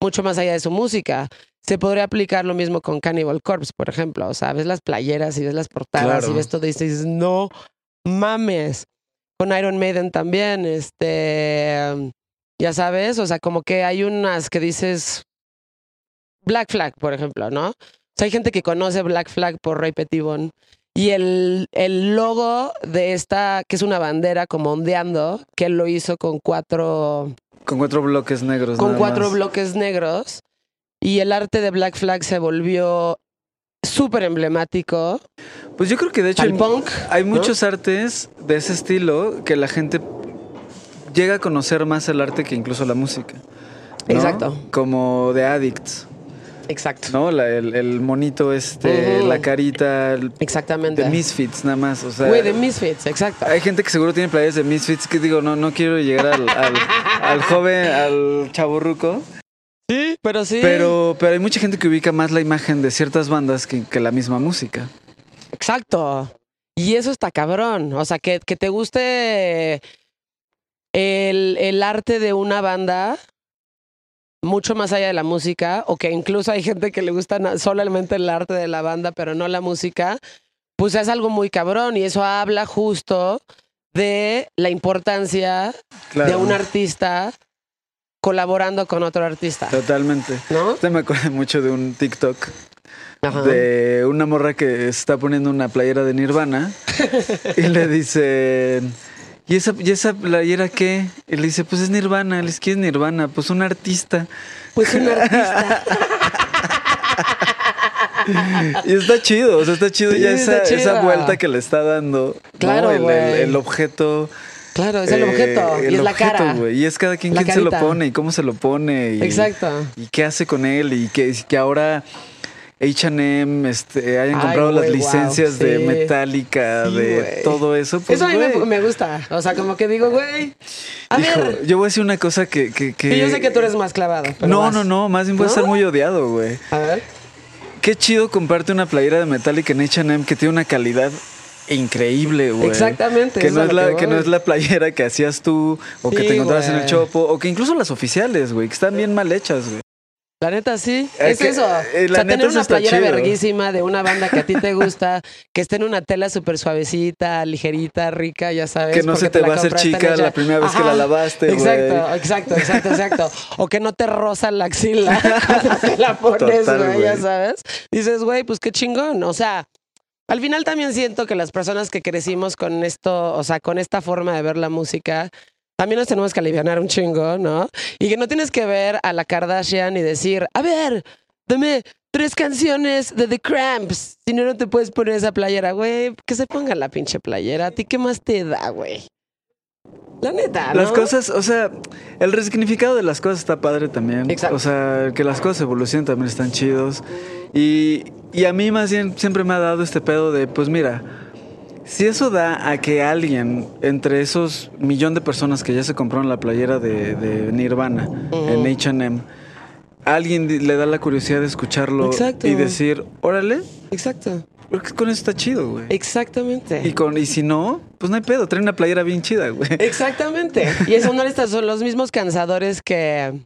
mucho más allá de su música. Se podría aplicar lo mismo con Cannibal Corpse, por ejemplo. O sea, ves las playeras y ves las portadas Claro. y ves todo y dices, no mames. Con Iron Maiden también, este, ya sabes, o sea, como que hay unas que dices Black Flag, por ejemplo, ¿no? O sea, hay gente que conoce Black Flag por Ray Petibon y el, el logo de esta, que es una bandera como ondeando, que él lo hizo con cuatro Con cuatro bloques negros. con cuatro más. bloques negros y el arte de Black Flag se volvió súper emblemático Pues yo creo que de hecho al hay, punk. hay ¿no? muchos artes de ese estilo que la gente llega a conocer más el arte que incluso la música. ¿no? Exacto. Como de Addicts, Exacto. ¿no? La- el, el monito este, la carita, el- Exactamente. de Misfits nada más. O sea, Güey, de Misfits, exacto. hay gente que seguro tiene playas de Misfits que digo, no, no quiero llegar al, al, al joven, al chaburruco. Sí, pero sí. Pero, pero hay mucha gente que ubica más la imagen de ciertas bandas que, que la misma música. Exacto. Y eso está cabrón. O sea, que, que te guste el, el arte de una banda mucho más allá de la música, o que incluso hay gente que le gusta solamente el arte de la banda, pero no la música, pues es algo muy cabrón. Y eso habla justo de la importancia Claro. de un artista colaborando con otro artista, Totalmente. ¿no? Usted me acuerda mucho de un TikTok Ajá. de una morra que está poniendo una playera de Nirvana y le dicen, ¿y esa, ¿y esa playera qué? Y le dice, pues es Nirvana. Le dice, ¿qué es Nirvana? Pues un artista. Pues un artista. Y está chido, o sea, está chido Sí, ya está esa, esa vuelta que le está dando. ¿no? El, el- güey. el objeto. Claro, es el eh, objeto. el y es la cara. Y es cada quien La quien se lo pone y cómo se lo pone. Y, Exacto. y qué hace con él y que, que ahora H&M este, hayan Ay, comprado las wow, licencias de sí. Metallica, Sí, de todo eso. Pues, Eso a mí me, gusta. O sea, como que digo, güey. A hijo, ver. yo voy a decir una cosa que... que, que- que yo sé que tú eres más clavado. pero No, vas. no, no, más bien voy a estar muy odiado, güey. A ver. Qué chido comprarte una playera de Metallica en H&M que tiene una calidad increíble, güey. Exactamente, Que no es, la, que que no es la playera que hacías tú o que Sí, te encontrabas en el chopo o que incluso las oficiales, güey, que están bien mal hechas, güey. La neta, sí. Es que- eso. eh, o sea, neta, tener una playera chido. verguísima de una banda que a ti te gusta, que esté en una tela súper suavecita, ligerita, rica, ya sabes. Que no se te va a hacer chica la primera vez que la lavaste. Exacto, exacto, exacto, exacto. O que no te roza la axila la pones, güey, ya sabes. Dices, güey, pues qué chingón. O sea, al final también siento que las personas que crecimos con esto, o sea, con esta forma de ver la música, también nos tenemos que aliviar un chingo, ¿no? Y que no tienes que ver a la Kardashian y decir, a ver, dame tres canciones de The Cramps. Si no, no te puedes poner esa playera, güey. Que se ponga la pinche playera. ¿A ti qué más te da, güey? La neta, ¿no? Las cosas, o sea, el resignificado de las cosas está padre también. Exacto. O sea, que las cosas evolucionen también están chidos. Y, y a mí más bien siempre me ha dado este pedo de, pues mira, si eso da a que alguien entre esos millón de personas que ya se compraron la playera de, de Nirvana en H&M, alguien le da la curiosidad de escucharlo Exacto. y decir, órale, Exacto. creo que con eso está chido, güey. Exactamente. Y, con, y si no, pues no hay pedo, trae una playera bien chida, güey. Exactamente. Y eso no son los mismos cansadores que,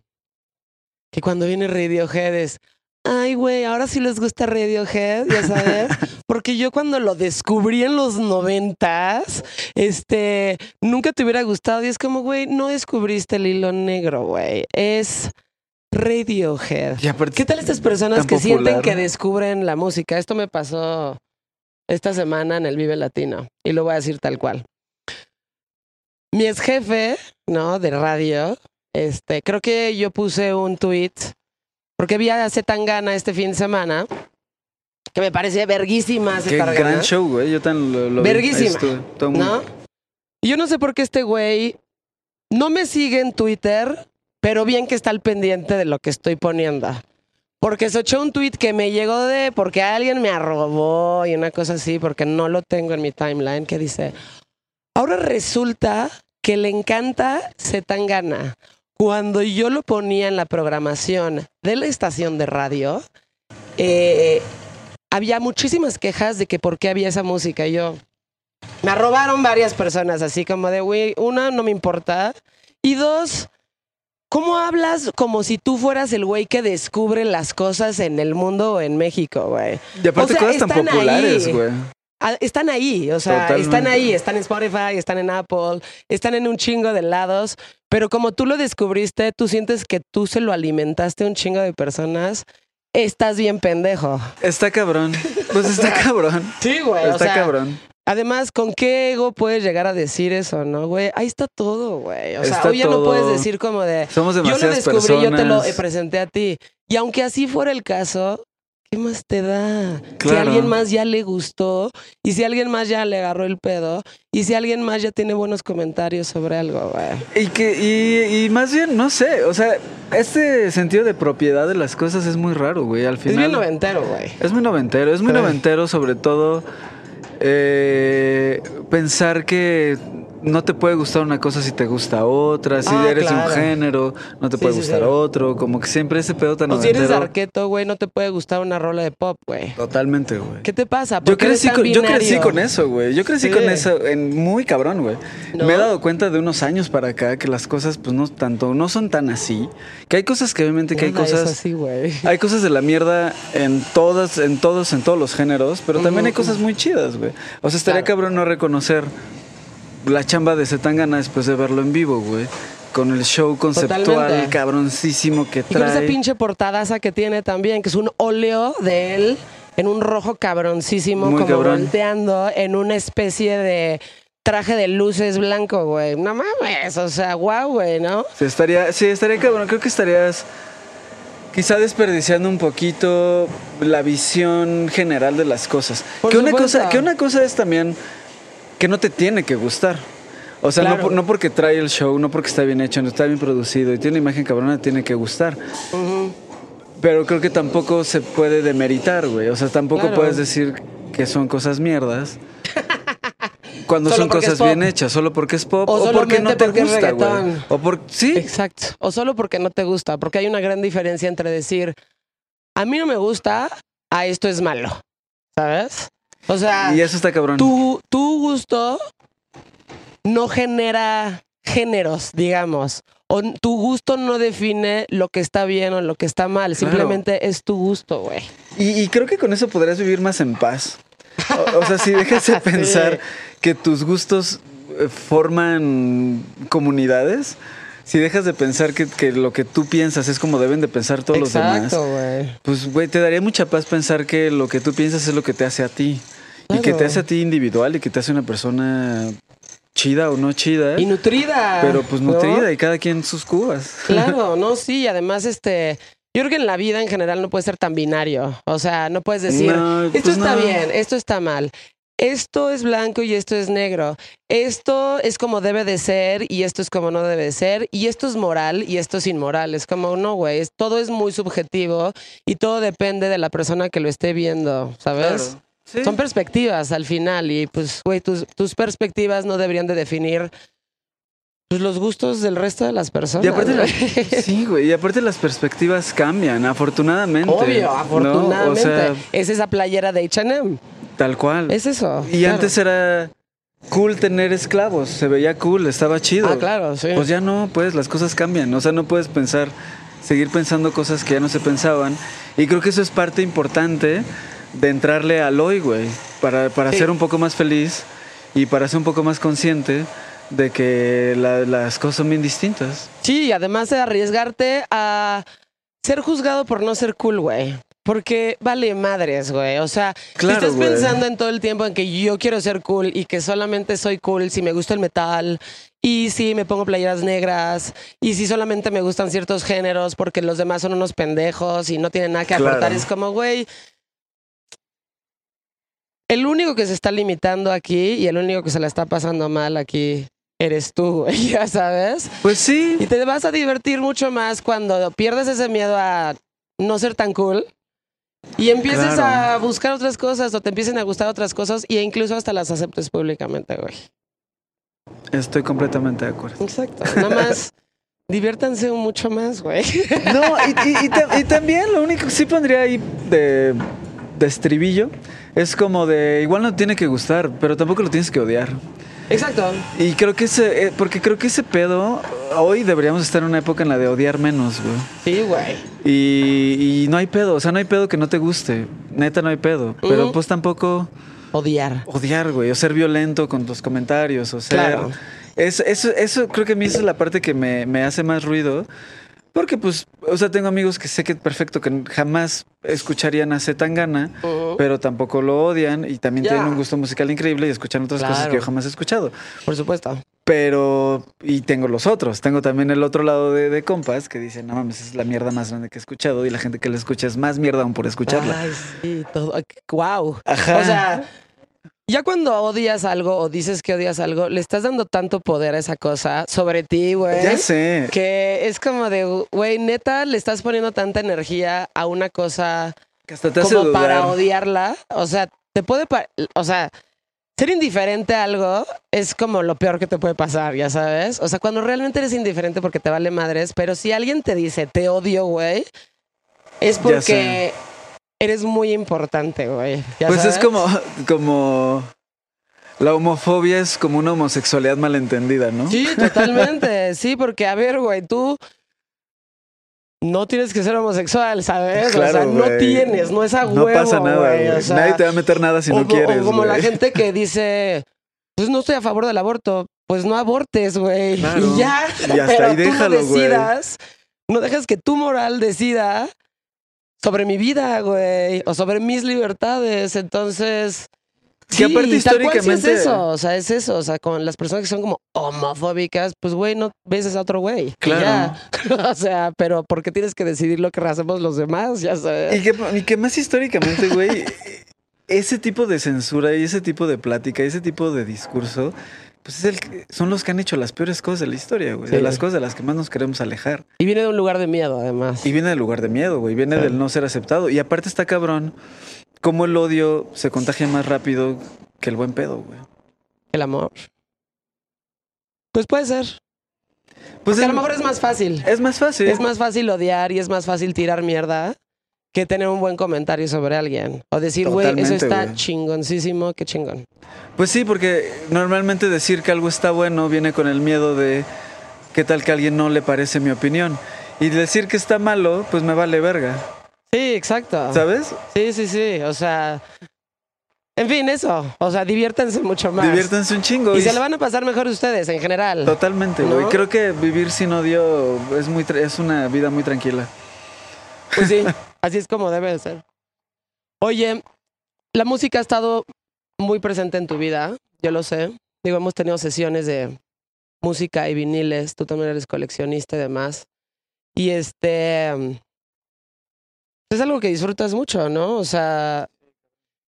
que cuando viene Radiohead es, ay, güey, ahora sí les gusta Radiohead, ya sabes. Porque yo cuando lo descubrí en los noventas, este, nunca te hubiera gustado. Y es como, güey, no descubriste el hilo negro, güey. Es Radiohead. ¿Qué tal estas personas que sienten que descubren la música? Esto me pasó esta semana en el Vive Latino y lo voy a decir tal cual. Mi ex jefe, ¿no? De radio, este, creo que yo puse un tweet porque vi a Zetangana este fin de semana que me parece verguísima Qué Zetangana. gran show, güey. Yo tan lo, lo Verguísima, estuve. Todo muy- ¿no? Y yo no sé por qué este güey no me sigue en Twitter, pero bien que está al pendiente de lo que estoy poniendo. Porque se echó un tweet que me llegó de porque alguien me arrobó y una cosa así, porque no lo tengo en mi timeline, que dice, ahora resulta que le encanta Zetangana. Cuando yo lo ponía en la programación de la estación de radio, eh, había muchísimas quejas de que por qué había esa música. Y yo, me robaron varias personas, así como de, güey, una, no me importa. Y dos, ¿cómo hablas como si tú fueras el güey que descubre las cosas en el mundo o en México, güey? Y aparte O sea, cosas tan populares, güey. Ah, Están ahí, o sea, Totalmente. están ahí, están en Spotify, están en Apple, están en un chingo de lados, pero como tú lo descubriste, tú sientes que tú se lo alimentaste a un chingo de personas, estás bien pendejo. Está cabrón. Pues está cabrón. Sí, güey. Está cabrón. Además, ¿con qué ego puedes llegar a decir eso, no, güey? Ahí está todo, güey. O sea, hoy ya no puedes decir como de, Somos yo lo demasiadas descubrí, yo te lo personas. presenté a ti. Y aunque así fuera el caso, ¿qué más te da? Si a alguien más ya le gustó, y si alguien más ya le agarró el pedo, y si alguien más ya tiene buenos comentarios sobre algo, güey. Y que, y, y más bien, no sé, o sea, este sentido de propiedad de las cosas es muy raro, güey. Al Es final. bien noventero, güey. Es muy noventero, es muy noventero sobre todo eh, pensar que no te puede gustar una cosa si te gusta otra, si Ah, eres de un claro. género, no te Sí, puede sí, gustar sí. otro, como que siempre ese pedo tan O si eres arqueto, güey, no te puede gustar una rola de pop, güey. Totalmente, güey. ¿Qué te pasa? ¿Por Yo qué crecí, con, yo crecí binario? con eso, güey. Yo crecí con eso en muy cabrón, güey. ¿No? Me he dado cuenta de unos años para acá que las cosas, pues no tanto, no son tan así. Que hay cosas que obviamente que hay cosas. así, güey. Hay cosas de la mierda en todas, en todos, en todos los géneros, pero también hay cosas muy chidas, güey. O sea, estaría Claro. cabrón no reconocer la chamba de Zetangana después de verlo en vivo, güey. Con el show conceptual Totalmente. cabroncísimo que Y con esa trae. pinche portadaza que tiene también, que es un óleo de él en un rojo cabroncísimo, Muy como cabrón. volteando en una especie de traje de luces blanco, güey. No mames, o sea, guau, güey, ¿no? Sí, estaría, sí, estaría cabrón. Creo que estarías quizá desperdiciando un poquito la visión general de las cosas. Por que una cosa, que una cosa es también que no te tiene que gustar. O sea, no, por- no porque trae el show, no porque está bien hecho, no está bien producido y tiene una imagen cabrona, tiene que gustar. Pero creo que tampoco se puede demeritar, güey. O sea, tampoco Claro. puedes decir que son cosas mierdas. Cuando Solo son cosas bien hechas, solo porque es pop O o, porque no te porque gusta, güey. O por sí, Exacto. O solo porque no te gusta, porque hay una gran diferencia entre decir, a mí no me gusta, a esto es malo, ¿sabes? O sea, y eso está cabrón. tu, tu gusto no genera géneros, digamos. O tu gusto no define lo que está bien o lo que está mal. Claro. Simplemente es tu gusto, güey. Y, y creo que con eso podrías vivir más en paz. O, o sea, si dejas de Sí. pensar que tus gustos eh, forman comunidades, si dejas de pensar que, que lo que tú piensas es como deben de pensar todos los demás, Exacto, güey. pues, güey, te daría mucha paz pensar que lo que tú piensas es lo que te hace a ti. Y que te hace a ti individual y que te hace una persona chida o no chida. Y nutrida. pero pues ¿no? nutrida y cada quien sus cubas. Claro, no, sí, y además, este, yo creo que en la vida en general no puede ser tan binario. O sea, no puedes decir, No, esto pues está no. bien, esto está mal. Esto es blanco y esto es negro. Esto es como debe de ser y esto es como no debe de ser. Y esto es moral y esto es inmoral. Es como, no, güey, todo es muy subjetivo y todo depende de la persona que lo esté viendo, ¿sabes? Claro. Sí. Son perspectivas al final y pues, güey, tus, tus perspectivas no deberían de definir pues, los gustos del resto de las personas. Y aparte, sí, güey. Y aparte las perspectivas cambian, afortunadamente. Obvio, ¿no? afortunadamente. O sea, es esa playera de H&M. Tal cual. Es eso. y claro. antes era cool tener esclavos, se veía cool, estaba chido. Ah, claro, sí. Pues ya no, pues las cosas cambian, o sea, no puedes pensar, seguir pensando cosas que ya no se pensaban. Y creo que eso es parte importante de entrarle al hoy, güey, para, para Sí. ser un poco más feliz y para ser un poco más consciente de que la- las cosas son bien distintas. Sí, y además de arriesgarte a ser juzgado por no ser cool, güey. Porque vale madres, güey. O sea, Claro, si estás güey. pensando en todo el tiempo en que yo quiero ser cool y que solamente soy cool si me gusta el metal y si me pongo playeras negras y si solamente me gustan ciertos géneros porque los demás son unos pendejos y no tienen nada que Claro. aportar, es como, güey. El único que se está limitando aquí y el único que se la está pasando mal aquí eres tú, güey, ya sabes. Pues sí, Y te vas a divertir mucho más cuando pierdes ese miedo a no ser tan cool y empieces Claro. a buscar otras cosas o te empiecen a gustar otras cosas e incluso hasta las aceptes públicamente, güey. estoy completamente de acuerdo. Exacto. Nada más diviértanse mucho más, güey. No, y, y- y ta- y también lo único que sí pondría ahí de, de estribillo es como de, igual no tiene que gustar, pero tampoco lo tienes que odiar. Exacto. Y creo que ese, eh, porque creo que ese pedo, hoy deberíamos estar en una época en la de odiar menos, güey. Sí, güey. Y, y no hay pedo, o sea, no hay pedo que no te guste, neta no hay pedo, pero pues tampoco Odiar. odiar, güey, o ser violento con tus comentarios, o ser... Claro. Eso, eso, eso creo que a mí esa es la parte que me, me hace más ruido. Porque, pues, o sea, tengo amigos que sé que perfecto, que jamás escucharían a Zetangana, Ujú. pero tampoco lo odian y también tienen un gusto musical increíble y escuchan otras cosas que yo jamás he escuchado. Por supuesto. Pero, y tengo los otros. Tengo también el otro lado de, de compas que dicen, no mames, es la mierda más grande que he escuchado y la gente que la escucha es más mierda aún por escucharla. Ay, sí, todo. Wow. Ajá. O sea, ya cuando odias algo o dices que odias algo, le estás dando tanto poder a esa cosa sobre ti, güey. ya sé. Que es como de, güey, neta, le estás poniendo tanta energía a una cosa Que hasta te hace como dudar. para odiarla. O sea, te puede, o sea, ser indiferente a algo es como lo peor que te puede pasar, ya sabes. O sea, cuando realmente eres indiferente porque te vale madres, pero si alguien te dice te odio, güey, es porque. Eres muy importante, güey. ¿ya Pues es como, como la homofobia es como una homosexualidad malentendida, ¿no? Sí, totalmente. Sí, porque a ver, güey, tú no tienes que ser homosexual, ¿sabes? o sea, Claro, no tienes, no es a no pasa nada, güey, güey. o sea, Nadie te va a meter nada si o, no quieres. o como la gente que dice, pues no estoy a favor del aborto, pues no abortes, güey. Claro. Y ya. Y hasta Pero ahí tú déjalo, no güey. decidas, no dejas que tu moral decida sobre mi vida, güey, o sobre mis libertades. Entonces, Que aparte tal cual sí históricamente- es eso, o sea, es eso, o sea, con las personas que son como homofóbicas, pues güey, no beses a otro güey. Claro. o sea, pero ¿por qué tienes que decidir lo que hacemos los demás? Ya sabes. Y que, y que más históricamente, güey, ese tipo de censura y ese tipo de plática, ese tipo de discurso, pues es el que- son los que han hecho las peores cosas de la historia, güey. Sí. De las cosas de las que más nos queremos alejar. Y viene de un lugar de miedo, además. Y viene del lugar de miedo, güey. Viene Sí. del no ser aceptado. Y aparte está cabrón cómo el odio se contagia más rápido que el buen pedo, güey. El amor. Pues puede ser. Pues a lo mejor es más fácil. es más fácil. Es más fácil odiar y es más fácil tirar mierda que tener un buen comentario sobre alguien. O decir, güey, eso está güey. chingoncísimo, qué chingón. Pues sí, porque normalmente decir que algo está bueno viene con el miedo de qué tal que a alguien no le parece mi opinión. Y decir que está malo, pues me vale verga. Sí, exacto. ¿Sabes? Sí, sí, sí. O sea. En fin, eso. O sea, diviértanse mucho más. Diviértanse un chingo. Y Y se lo van a pasar mejor ustedes en general. Totalmente, güey. ¿No? Creo que vivir sin odio es muy es una vida muy tranquila. Pues sí, así es como debe de ser. Oye, la música ha estado muy presente en tu vida, yo lo sé. Digo, hemos tenido sesiones de música y viniles, tú también eres coleccionista y demás. Y este es algo que disfrutas mucho, ¿no? O sea,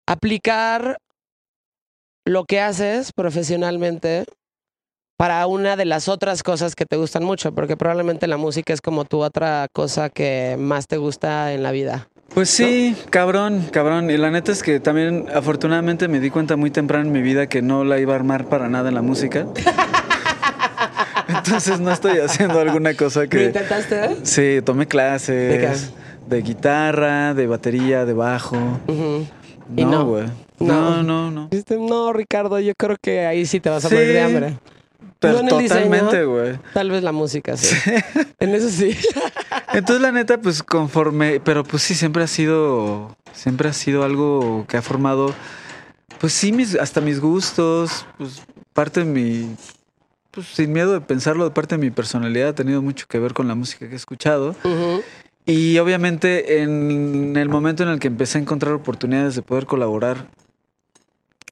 aplicar lo que haces profesionalmente para una de las otras cosas que te gustan mucho, porque probablemente la música es como tu otra cosa que más te gusta en la vida. Pues sí, cabrón, cabrón. Y la neta es que también afortunadamente me di cuenta muy temprano en mi vida que no la iba a armar para nada en la música. Entonces no estoy haciendo alguna cosa ¿Lo que... intentaste? Sí, tomé ¿De clases de, guitarra, de batería, de bajo. No, güey. No, no, no. No, Ricardo, yo creo que ahí sí te vas a Sí. morir de hambre. Pero No en el totalmente, diseño. güey. Tal vez la música, sí. En eso sí. Entonces, la neta, pues conforme, pero pues sí, siempre ha sido, siempre ha sido algo que ha formado, pues sí, mis, hasta mis gustos, pues parte de mi, pues sin miedo de pensarlo, de parte de mi personalidad ha tenido mucho que ver con la música que he escuchado. Y obviamente en el momento en el que empecé a encontrar oportunidades de poder colaborar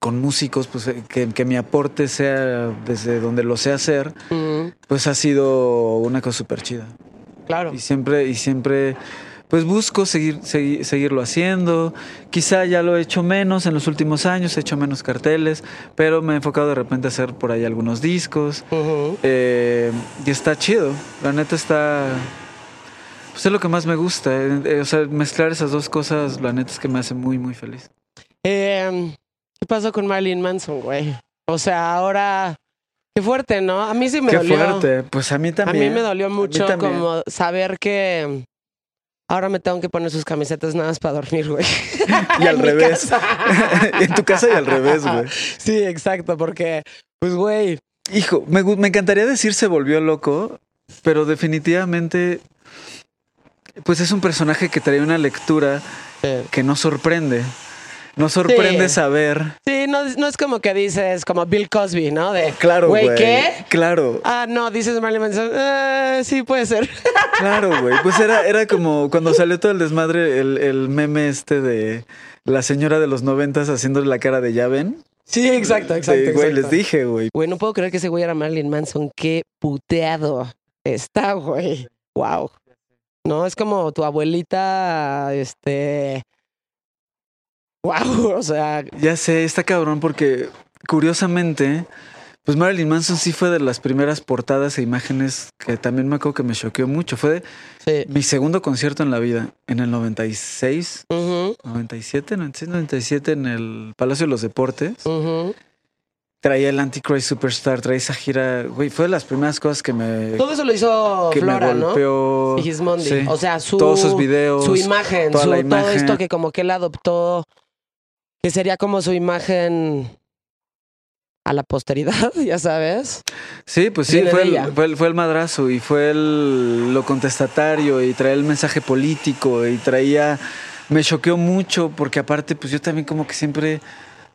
con músicos, pues eh, que, que mi aporte sea desde donde lo sé hacer, pues ha sido una cosa súper chida. Claro. Y siempre, y siempre, pues busco seguir, segui- seguirlo haciendo. Quizá ya lo he hecho menos en los últimos años, he hecho menos carteles, pero me he enfocado de repente a hacer por ahí algunos discos. Eh, y está chido. La neta está. Pues es lo que más me gusta. eh, eh, o sea, mezclar esas dos cosas, la neta es que me hace muy, muy feliz. Eh, ¿Qué pasó con Marilyn Manson, güey? O sea, ahora. Qué fuerte, ¿no? A mí sí me Qué dolió. fuerte. Pues a mí A también. mí me dolió mucho como saber que ahora me tengo que poner sus camisetas nada más para dormir, güey. Y al revés. en tu casa y al revés, güey. Sí, exacto, porque, pues, güey, Hijo, me, me encantaría decir se volvió loco, pero definitivamente, pues es un personaje que trae una lectura que no sorprende. No sorprende Sí. saber. sí, no, no es como que dices como Bill Cosby, ¿no? De, Claro, güey. güey, ¿qué? Claro, Ah, no, dices Marilyn Manson. Eh, sí, puede ser. claro, güey. Pues era, era como cuando salió todo el desmadre, el, el meme este de la señora de los noventas haciéndole la cara de ya ven. Sí, exacto, exacto. Sí, güey, exacto. les dije, güey. Güey, no puedo creer que ese güey era Marilyn Manson. Qué puteado está, güey. Wow. No, es como tu abuelita, este. Wow, o sea, Ya sé, está cabrón porque curiosamente, pues Marilyn Manson sí fue de las primeras portadas e imágenes que también me acuerdo que me choqueó mucho. Fue sí. mi segundo concierto en la vida, en el 96, Ujú, 97, 96, 97 en el Palacio de los Deportes. Traía el Antichrist Superstar, traía esa gira, güey, fue de las primeras cosas que me, Todo eso lo hizo que me Flora, ¿no? golpeó. Sigismondi. Sí. O sea, su, Todos sus videos, su imagen, toda su, la todo imagen. esto que como que él adoptó, que sería como su imagen a la posteridad, ya sabes. Sí, pues sí, Viene fue de el, ella. fue, el, fue el madrazo y fue el, lo contestatario y traía el mensaje político y traía... Me choqueó mucho porque aparte pues yo también como que siempre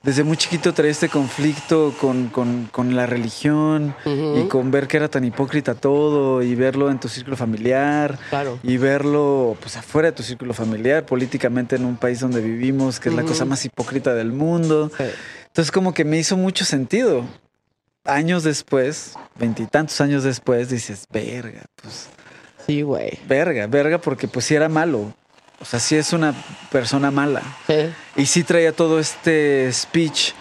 desde muy chiquito traía este conflicto con, con, con la religión y con ver que era tan hipócrita todo y verlo en tu círculo familiar Claro. y verlo pues afuera de tu círculo familiar políticamente en un país donde vivimos que es la cosa más hipócrita del mundo. Sí. Entonces como que me hizo mucho sentido. Años después, veintitantos años después, dices, verga, pues, Sí, güey. verga, verga, porque pues sí era malo. O sea, sí es una persona mala. Sí. Y sí traía todo este speech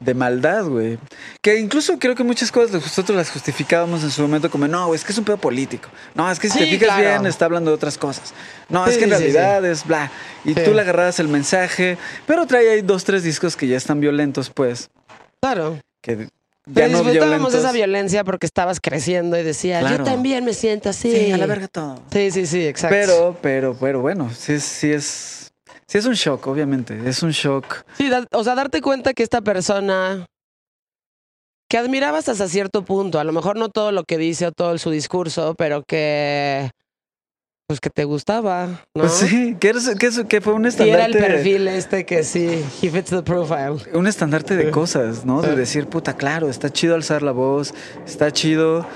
de maldad, güey. Que incluso creo que muchas cosas nosotros las justificábamos en su momento como, no, güey, es que es un pedo político. No, es que si te fijas claro. bien está hablando de otras cosas. No, es que en sí, realidad es bla. Y tú le agarrabas el mensaje, pero traía ahí dos, tres discos que ya están violentos, pues. Claro. Que Pero ya no disfrutábamos violentos. esa violencia porque estabas creciendo y decías, yo también me siento así. Sí, a la verga todo. Sí, sí, sí, exacto. Pero, pero, pero bueno, sí, es- sí es. Sí es un shock, obviamente. Es un shock. Sí, da- o sea, darte cuenta que esta persona que admirabas hasta cierto punto, a lo mejor no todo lo que dice o todo su discurso, pero que pues que te gustaba, ¿no? Pues sí, que, eres- que, fue un Sí, era el estandarte. perfil este que sí, he fits the profile. un estandarte de cosas, ¿no? De decir, puta, claro, está chido alzar la voz, está chido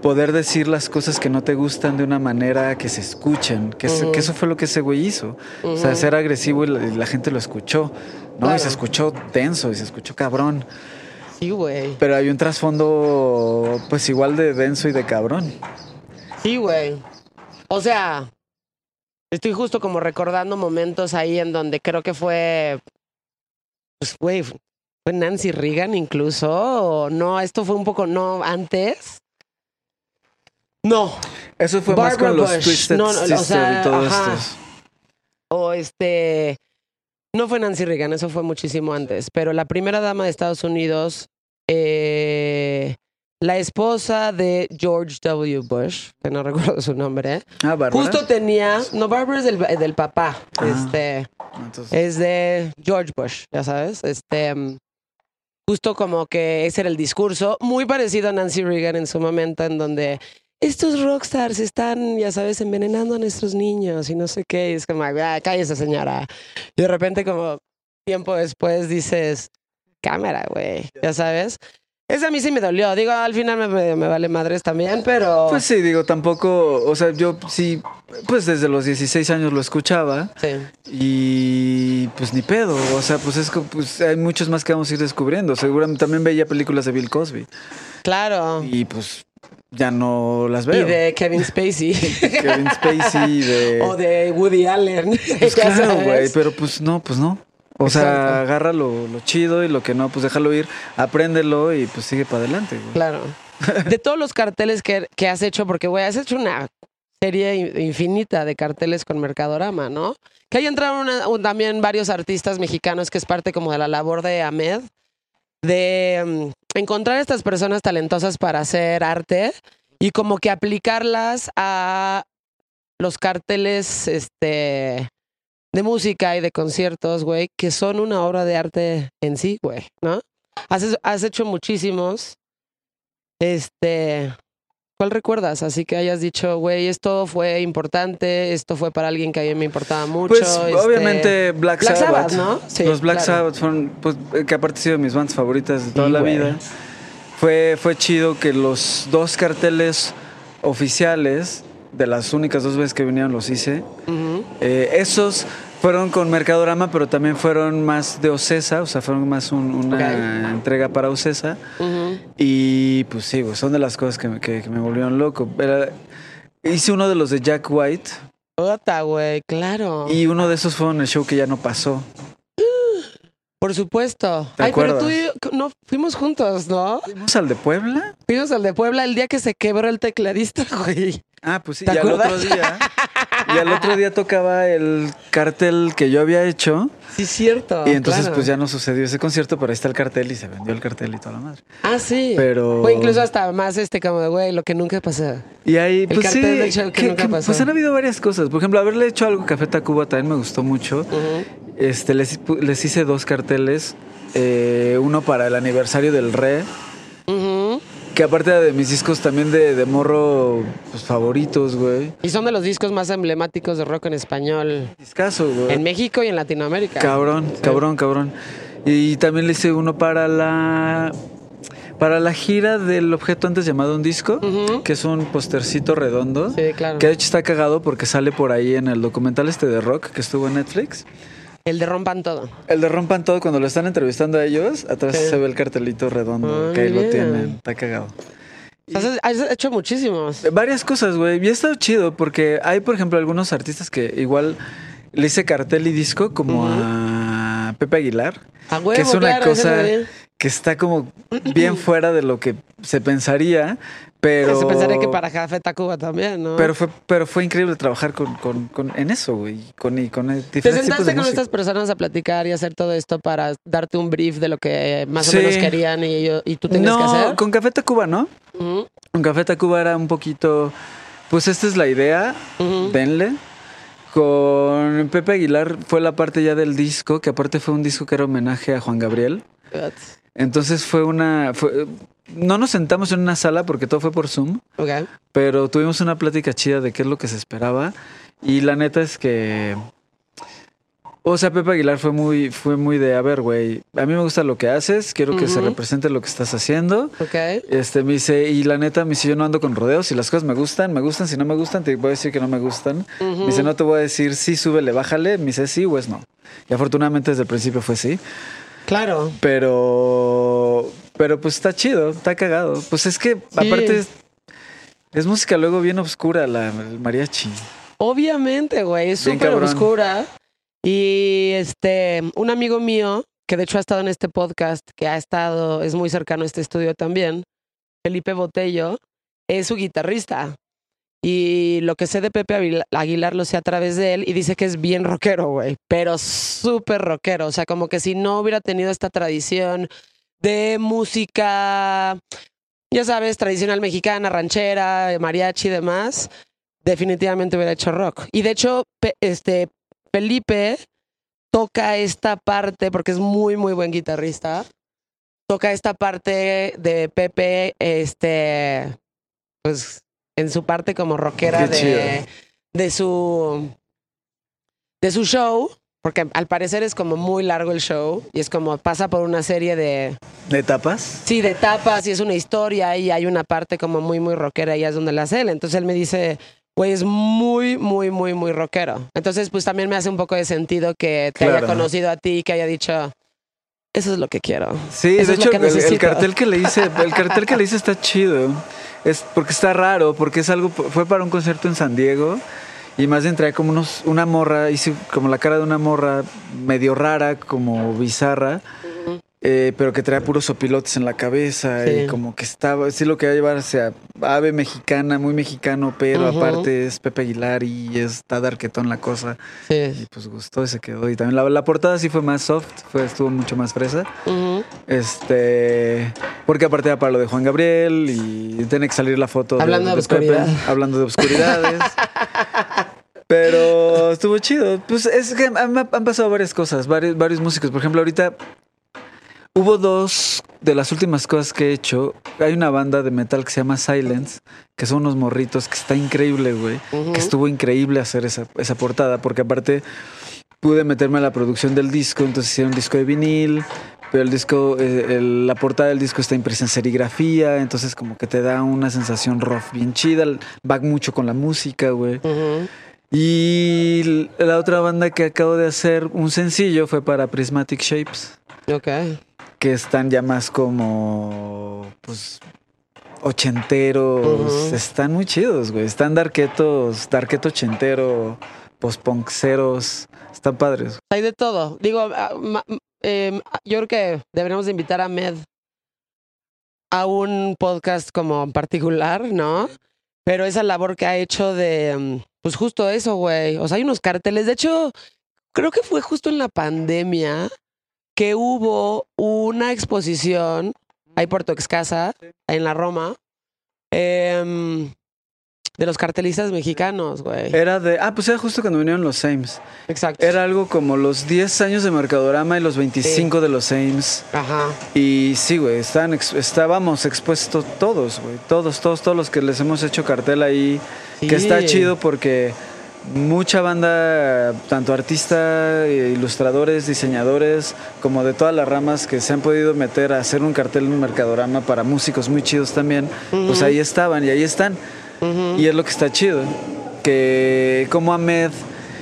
poder decir las cosas que no te gustan de una manera que se escuchen, que, eso- Ujú. que eso fue lo que ese güey hizo. O sea, ser agresivo y la, y la gente lo escuchó, ¿no? Y se escuchó tenso y se escuchó cabrón. Sí, güey. Pero hay un trasfondo, pues igual de denso y de cabrón. Sí, güey. O sea, estoy justo como recordando momentos ahí en donde creo que fue, pues, güey, fue Nancy Reagan incluso, o no, esto fue un poco, no, antes. No, Eso fue más con los. Twisted No, no, o Sister sea, y todo ajá. esto. o este, no fue Nancy Reagan, eso fue muchísimo antes, pero la primera dama de Estados Unidos, eh, la esposa de George W. Bush, que no recuerdo su nombre, Ah, justo tenía, no, Barbara es del, del papá, Ah. este, Entonces, es de George Bush, ya sabes, este, justo como que ese era el discurso, muy parecido a Nancy Reagan en su momento, en donde estos rockstars están, ya sabes, envenenando a nuestros niños y no sé qué, y es como, ah, cállese señora, y de repente como tiempo después dices, cámara, güey, ya sabes. Ese a mí sí me dolió. Digo, al final me, me- me vale madres también, pero. Pues sí, digo, tampoco, o sea, yo sí, pues desde los 16 años lo escuchaba sí. y pues ni pedo, o sea, pues es que pues, hay muchos más que vamos a ir descubriendo. Seguramente también veía películas de Bill Cosby Claro. y pues ya no las Y veo. de Kevin Spacey. Kevin Spacey, de... o de Woody Allen. Pues claro, güey, pero pues no, pues no. O sea, agarra lo, lo chido y lo que no, pues déjalo ir, apréndelo y pues sigue para adelante, güey. Claro. De todos los carteles que, que has hecho, porque, güey, has hecho una serie in- infinita de carteles con Mercadorama, ¿no? Que ahí entraron una- un- también varios artistas mexicanos, que es parte como de la labor de Ahmed, de mm, encontrar estas personas talentosas para hacer arte y como que aplicarlas a los carteles este, de música y de conciertos, güey, que son una obra de arte en sí, güey, ¿no? Has, has hecho muchísimos. Este, ¿cuál recuerdas? Así que hayas dicho, güey, esto fue importante, esto fue para alguien que a mí me importaba mucho. Pues este, obviamente Black, Black Sabbath, Sabbath, ¿no? Sí, Los Black claro. Sabbath fueron, pues, eh, que aparte han sido mis bandas favoritas de toda Sí, la vida. Fue, fue chido que los dos carteles oficiales, de las únicas dos veces que vinieron los hice, eh, esos fueron con Mercadorama, pero también fueron más de Ocesa, o sea, fueron más un- una entrega para Ocesa. Y pues sí, güey, son de las cosas que, me- que- que me volvieron loco. Era- hice uno de los de Jack White Puta, güey, claro. y uno de esos fue en el show que ya no pasó. Por supuesto. ¿Te Ay, pero tú y yo no fuimos juntos, ¿no? ¿Fuimos al de Puebla? Fuimos al de Puebla el día que se quebró el tecladista, güey. Ah, pues sí, ¿Te y al otro día. Y al otro día tocaba el cartel que yo había hecho. Sí, cierto. y entonces, claro. pues ya no sucedió ese concierto, pero ahí está el cartel y se vendió el cartel y toda la madre. Ah, sí. Pero. O incluso hasta más este como de, güey, lo que nunca pasó. Y ahí, pues cartel sí. del show que nunca pasó. Pues han habido varias cosas. Por ejemplo, haberle hecho algo a Café Tacuba también me gustó mucho. Ujú. Este, les, les hice dos carteles. eh, uno para el aniversario del Re. Que aparte de mis discos también de, de morro pues, favoritos, güey. Y son de los discos más emblemáticos de rock en español Discaso, güey. en México y en Latinoamérica. Cabrón, Sí. cabrón, cabrón. Y también le hice uno para la para la gira del objeto antes llamado un disco, que es un postercito redondo. Sí, claro. Que de hecho está cagado porque sale por ahí en el documental este de rock que estuvo en Netflix. El de Rompan Todo. El de Rompan Todo, cuando lo están entrevistando a ellos, atrás Sí. se ve el cartelito redondo, que ahí lo tienen. Está cagado. Has, hecho muchísimos. Varias cosas, güey. Y ha estado chido porque hay, por ejemplo, algunos artistas que igual le hice cartel y disco, como a Pepe Aguilar. A huevo, que es una claro, cosa que está como bien fuera de lo que se pensaría, pero... Se pensaría que para Café Tacuba también, ¿no? Pero fue, pero fue increíble trabajar con, con- con- en eso, güey. Con, y con el- ¿Te sentaste con música. estas personas a platicar y hacer todo esto para darte un brief de lo que más Sí. o menos querían y, ellos- y tú tenías no, que hacer? con Café Tacuba, ¿no? Ujú, Con Café Tacuba era un poquito... Pues esta es la idea, ujú. denle. Con Pepe Aguilar fue la parte ya del disco, que aparte fue un disco que era homenaje a Juan Gabriel. Entonces fue una... fue- no nos sentamos en una sala porque todo fue por Zoom. Ok. pero tuvimos una plática chida de qué es lo que se esperaba y la neta es que o sea, Pepe Aguilar fue muy fue muy de, a ver, güey, a mí me gusta lo que haces, quiero que se Ujú. represente lo que estás haciendo. Ok. Este me dice, y la neta me dice, yo no ando con rodeos, si las cosas me gustan, me gustan, si no me gustan, te voy a decir que no me gustan. Me dice, no te voy a decir sí, súbele, bájale, me dice sí o es no. Y afortunadamente desde el principio fue sí, Claro. pero pero pues está chido, está cagado. Pues es que aparte es, es música luego bien oscura la el mariachi. Obviamente, güey, es súper oscura. Y este, un amigo mío, que de hecho ha estado en este podcast, que ha estado, es muy cercano a este estudio también, Felipe Botello, es su guitarrista. Y lo que sé de Pepe Aguilar lo sé a través de él y dice que es bien rockero, güey, pero súper rockero. O sea, como que si no hubiera tenido esta tradición de música ya sabes, tradicional mexicana, ranchera, mariachi y demás, definitivamente hubiera hecho rock. Y de hecho, este, Felipe toca esta parte, porque es muy, muy buen guitarrista, toca esta parte de Pepe, este, pues, en su parte como rockera de, de su de su show, porque al parecer es como muy largo el show y es como pasa por una serie de ¿De tapas? sí de etapas y es una historia y hay una parte como muy muy rockera y es donde la hace él. Entonces él me dice, güey, es muy muy muy muy rockero. Entonces pues también me hace un poco de sentido que te haya conocido a ti y que haya dicho eso es lo que quiero. Sí, Eso de hecho, el, cartel que le hice, el cartel que le hice está chido. Es porque está raro, porque es algo, fue para un concierto en San Diego y más bien traía como unos, una morra, hice como la cara de una morra medio rara, como bizarra, eh, pero que traía puros sopilotes en la cabeza Sí. y como que estaba, sí lo que va a llevarse a ave mexicana, muy mexicano, pero aparte es Pepe Aguilar y está darquetón la cosa. Y Sí. pues gustó y se quedó. Y también la, la portada sí fue más soft, fue, estuvo mucho más fresa. Este, porque aparte era para lo de Juan Gabriel y tiene que salir la foto Hablando de Pepe, obscuridad. hablando de obscuridades. Pero estuvo chido. Pues es que han, han pasado varias cosas, varios, varios músicos. Por ejemplo, ahorita hubo dos de las últimas cosas que he hecho. Hay una banda de metal que se llama Silence, que son unos morritos, que está increíble, güey. Que estuvo increíble hacer esa, esa portada, porque aparte pude meterme a la producción del disco, entonces hicieron un disco de vinil, pero el disco, eh, el- la portada del disco está impresa en serigrafía, entonces como que te da una sensación rough bien chida, va mucho con la música, güey. Y la otra banda que acabo de hacer un sencillo fue para Prismatic Shapes, Ok. Que están ya más como, pues, ochenteros, están muy chidos, güey, están darketos, darketo ochentero, postponceros, están padres. Hay de todo. Digo, ah, eh, yo creo que deberíamos de invitar a Med a un podcast como en particular, ¿no? Pero esa labor que ha hecho de, mm, pues justo eso, güey. O sea, hay unos carteles. De hecho, creo que fue justo en la pandemia que hubo una exposición ahí por Toxcasa, en la Roma, em, de los cartelistas mexicanos, güey. Era de, ah, pues era justo cuando vinieron los Sames. Exacto. Era algo como los 10 años de Mercadorama y los 25 de los Sames. Ajá. Y sí, güey, estaban ex- estábamos expuestos todos, güey. Todos, todos, todos los que les hemos hecho cartel ahí. Que está chido porque mucha banda, tanto artistas, ilustradores, diseñadores, como de todas las ramas que se han podido meter a hacer un cartel en un Mercadorama para músicos muy chidos también, pues ahí estaban y ahí están. Y es lo que está chido. Que como Ahmed,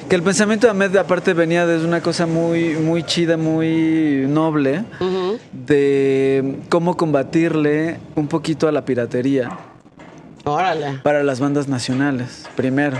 que el pensamiento de Ahmed aparte venía desde una cosa muy, muy chida, muy noble, de cómo combatirle un poquito a la piratería Órale. para las bandas nacionales, primero.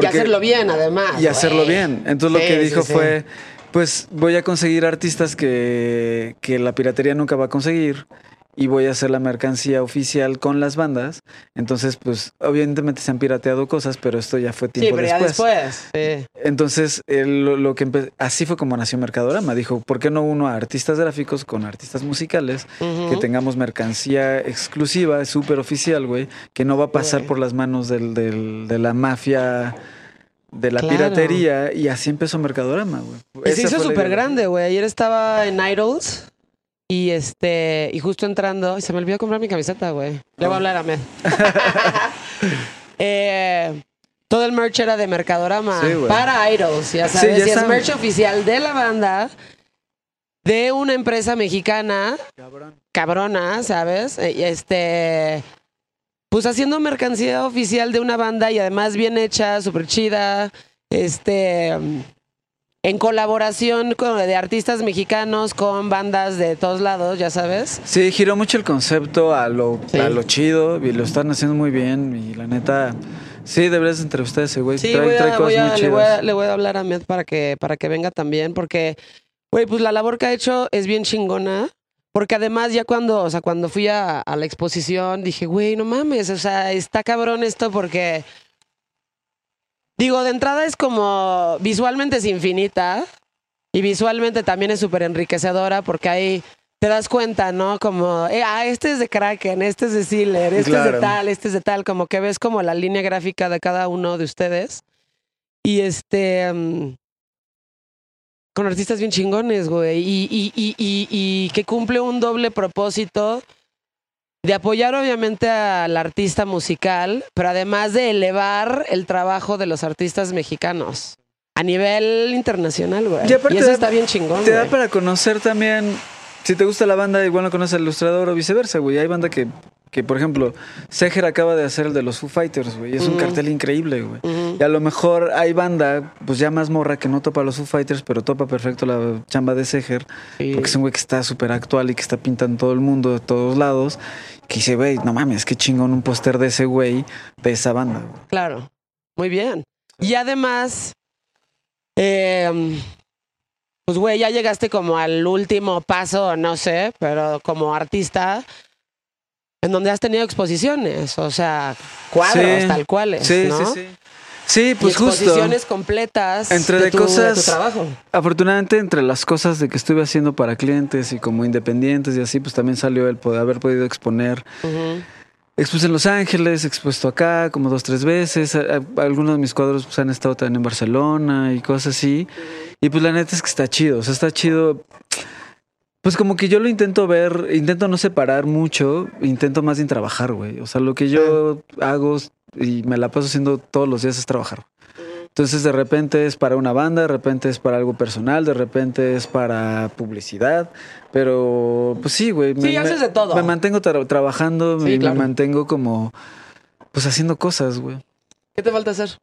Y hacerlo bien, además. Y hacerlo bien. Entonces Sí, lo que dijo sí. fue, pues voy a conseguir artistas que, que la piratería nunca va a conseguir y voy a hacer la mercancía oficial con las bandas. Entonces, pues obviamente se han pirateado cosas, pero esto ya fue Sí, tiempo ya después. Sí. Entonces, él lo, lo que así fue como nació Mercadorama. Dijo, ¿por qué no uno a artistas gráficos con artistas musicales? Que tengamos mercancía exclusiva, súper oficial, güey, que no va a pasar por las manos del, del- de la mafia, de la Claro. piratería. Y así empezó Mercadorama, güey. Y se hizo súper grande, güey. Ayer estaba en Idols y este y justo entrando, y se me olvidó comprar mi camiseta, güey. Le voy a hablar a Med. Eh, todo el merch era de Mercadorama Sí, para Idols, ya Sí, sabes. ya y es merch oficial de la banda de una empresa mexicana cabrona, ¿sabes? Eh, y Este. Pues haciendo mercancía oficial de una banda y además bien hecha, súper chida. Este. En colaboración con, de artistas mexicanos con bandas de todos lados, ya sabes. Sí, giró mucho el concepto a lo, Sí. a lo chido y lo están haciendo muy bien. Y la neta, sí, deberías entrevistar a ese güey. Sí, trae, voy a- trae cosas voy a- muy le, voy a, le voy a hablar a Med para que, para que venga también, porque, güey, pues la labor que ha hecho es bien chingona. Porque además ya cuando, o sea, cuando fui a, a la exposición dije, güey, no mames, o sea, está cabrón esto porque, digo, de entrada es como, visualmente es infinita y visualmente también es súper enriquecedora porque hay te das cuenta, ¿no? Como, eh, ah, este es de Kraken, este es de Sealer, este es de tal, este es de tal, como que ves como la línea gráfica de cada uno de ustedes. Y este... mm, con artistas bien chingones, güey. Y, y, y, y, y que cumple un doble propósito de apoyar obviamente al artista musical, pero además de elevar el trabajo de los artistas mexicanos a nivel internacional, güey. Y aparte eso da- está bien chingón, Te da para conocer también. Si te gusta la banda, igual no conoces al ilustrador o viceversa, güey. Hay banda que, que por ejemplo, Seger acaba de hacer el de los Foo Fighters, güey. y Es un cartel increíble, güey. Y a lo mejor hay banda, pues ya más morra, que no topa a los Foo Fighters, pero topa perfecto la chamba de Seger. Sí. Porque es un güey que está súper actual y que está pintando todo el mundo, de todos lados. Que dice, güey, no mames, qué chingón un póster de ese güey, de esa banda. Claro, muy bien. Y además, eh, pues güey, ya llegaste como al último paso, no sé, pero como artista, en donde has tenido exposiciones, o sea, cuadros Sí. tal cuales, Sí, ¿no? sí, sí. Sí, Y pues justo. exposiciones completas Entre de, de tu, cosas- de tu trabajo. Afortunadamente, entre las cosas de que estuve haciendo para clientes y como independientes y así, pues también salió el poder haber podido exponer. Ujú. Expuse en Los Ángeles, expuesto acá como dos, tres veces. Algunos de mis cuadros pues, han estado también en Barcelona y cosas así. Y pues la neta es que está chido. O sea, está chido. Pues como que yo lo intento ver, intento no separar mucho, intento más bien trabajar, güey. O sea, lo que yo hago y me la paso haciendo todos los días es trabajar. Entonces de repente es para una banda, de repente es para algo personal, de repente es para publicidad, pero pues sí, güey. Sí, haces de todo. Me mantengo tra- trabajando Sí, y claro. me mantengo como pues haciendo cosas, güey. ¿Qué te falta hacer?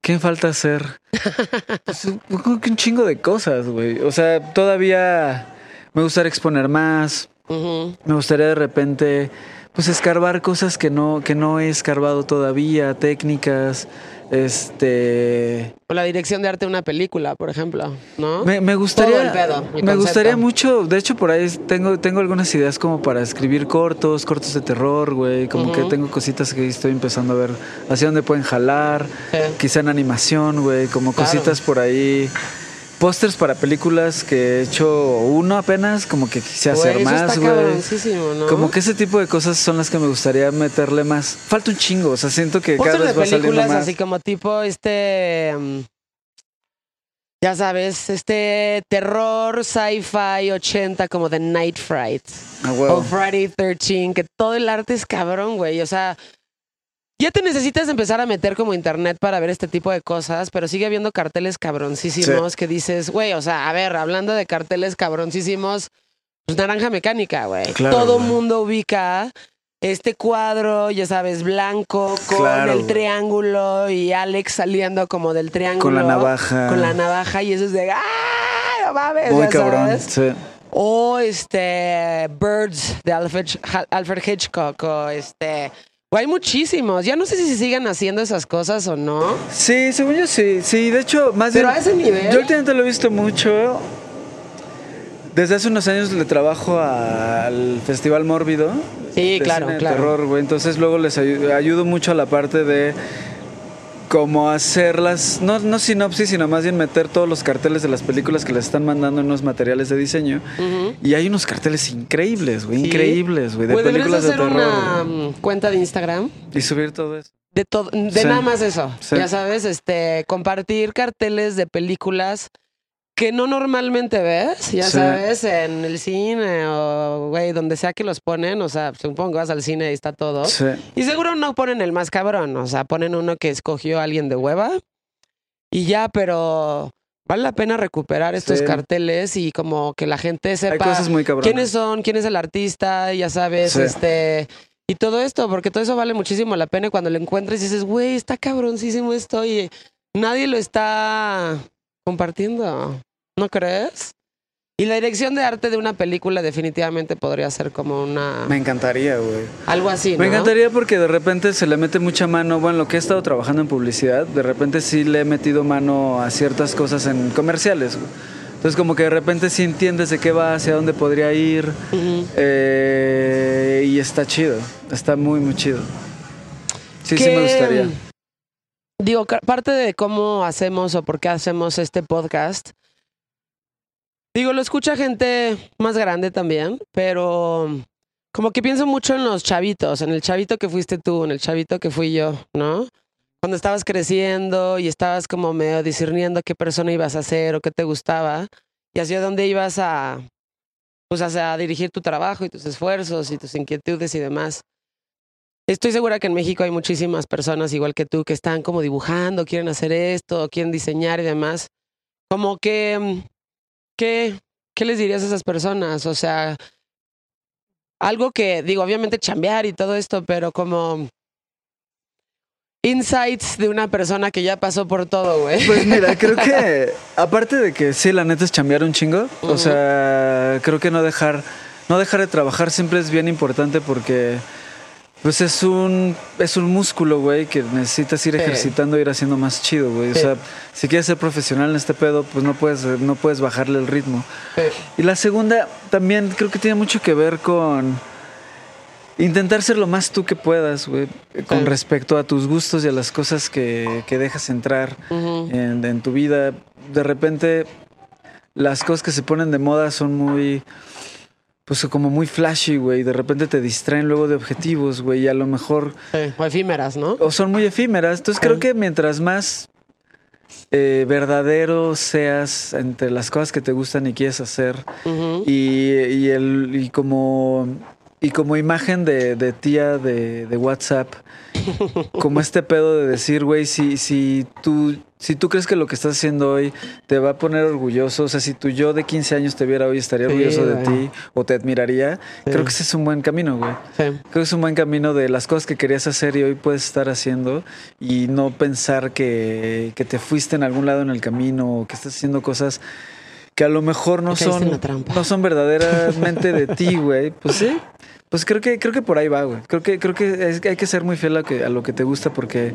¿Qué me falta hacer? Pues, un chingo de cosas, güey. O sea, todavía me gustaría exponer más. Me gustaría de repente, pues, escarbar cosas que no, que no he escarbado todavía, técnicas. Este. O la dirección de arte de una película, por ejemplo, ¿no? Me, me gustaría. Todo el pedo, me concepto. gustaría mucho. De hecho, por ahí tengo, tengo algunas ideas como para escribir cortos, cortos de terror, güey. Como que tengo cositas que estoy empezando a ver hacia dónde pueden jalar. Sí. Quizá en animación, güey. Como Claro. cositas por ahí. Pósters para películas que he hecho uno apenas, como que quise hacer más, güey. ¿no? Como que ese tipo de cosas son las que me gustaría meterle más. Falta un chingo, o sea, siento que cada vez de va películas más. así como tipo este. mm, ya sabes, este terror sci-fi 80 como The Night Fright. Ah, O huevo. Friday 13, que todo el arte es cabrón, güey. O sea, ya te necesitas empezar a meter como internet para ver este tipo de cosas, pero sigue habiendo carteles cabroncísimos que dices, güey, o sea, a ver, hablando de carteles cabroncísimos, pues naranja mecánica, güey. Claro, todo güey. mundo ubica este cuadro, ya sabes, blanco, con Claro, el güey. triángulo y Alex saliendo como del triángulo. Con la navaja. Con la navaja y eso es de, ¡ah! No mames, Muy cabrón. sabes. Sí. O este Birds de Alfred, Alfred Hitchcock. O este. O hay muchísimos. Ya no sé si se sigan haciendo esas cosas o no. Sí, según yo sí. Sí, de hecho, más Pero bien- a ese nivel. Yo últimamente lo he visto mucho. Desde hace unos años le trabajo al Festival Mórbido. Sí, de claro, cine de claro. terror, güey. Entonces luego les ayu- ayudo mucho a la parte de cómo hacerlas, no, no sinopsis, sino más bien meter todos los carteles de las películas que les están mandando en unos materiales de diseño. Y hay unos carteles increíbles, güey, Sí. increíbles, güey, de películas de terror. una mm, cuenta de Instagram. Y subir todo eso. De todo, de Sí. nada más eso. Sí. Ya sabes, este, compartir carteles de películas que no normalmente ves, ya Sí. sabes, en el cine o, güey, donde sea que los ponen, o sea, supongo que vas al cine y está todo. Sí. Y seguro no ponen el más cabrón, o sea, ponen uno que escogió alguien de hueva y ya, pero vale la pena recuperar estos Sí. carteles y como que la gente sepa muy quiénes son, quién es el artista, ya sabes, este... Y todo esto, porque todo eso vale muchísimo la pena y cuando lo encuentres y dices, güey, está cabroncísimo esto y nadie lo está compartiendo, ¿no crees? Y la dirección de arte de una película definitivamente podría ser como una... Me encantaría, güey. algo así, Me ¿no? encantaría porque de repente se le mete mucha mano, bueno, lo que he estado trabajando en publicidad, de repente sí le he metido mano a ciertas cosas en comerciales. güey. Entonces como que de repente sí entiendes de qué va, hacia dónde podría ir eh, y está chido, está muy, muy chido. Sí, sí Que, me gustaría. Digo, parte de cómo hacemos o por qué hacemos este podcast Digo, lo escucha gente más grande también, pero como que pienso mucho en los chavitos, en el chavito que fuiste tú, en el chavito que fui yo, ¿no? Cuando estabas creciendo y estabas como medio discerniendo qué persona ibas a ser o qué te gustaba y hacia dónde ibas a, pues, a dirigir tu trabajo y tus esfuerzos y tus inquietudes y demás. Estoy segura que en México hay muchísimas personas igual que tú que están como dibujando, quieren hacer esto, quieren diseñar y demás. Como que, ¿qué, qué les dirías a esas personas? O sea, algo que, digo, obviamente chambear y todo esto, pero como insights de una persona que ya pasó por todo, güey. Pues mira, creo que aparte de que sí, la neta es chambear un chingo, o sea, creo que no dejar, no dejar de trabajar siempre es bien importante porque pues es un, es un músculo, güey, que necesitas ir ejercitando, ir haciendo más chido, güey. O sea, si quieres ser profesional en este pedo, pues no puedes, no puedes bajarle el ritmo. Y la segunda también creo que tiene mucho que ver con intentar ser lo más tú que puedas, güey, con respecto a tus gustos y a las cosas que, dejas entrar en, en tu vida. De repente, las cosas que se ponen de moda son muy pues como muy flashy, güey. De repente te distraen luego de objetivos, güey. Y a lo mejor. o efímeras, ¿no? O son muy efímeras. Entonces creo que mientras más eh, verdadero seas entre las cosas que te gustan y quieres hacer. y, y, el, y como. Y como imagen de, de tía de, de WhatsApp, como este pedo de decir, güey, si, si tú si tú crees que lo que estás haciendo hoy te va a poner orgulloso, o sea, si tu yo de 15 años te viera hoy, estaría orgulloso de ti o te admiraría, creo que ese es un buen camino, güey. Creo que es un buen camino de las cosas que querías hacer y hoy puedes estar haciendo y no pensar que, que te fuiste en algún lado en el camino o que estás haciendo cosas que a lo mejor no son, no son verdaderamente de ti, güey. Pues sí, pues creo que, creo que por ahí va, güey. Creo que, creo que hay que ser muy fiel a, que, a lo que te gusta porque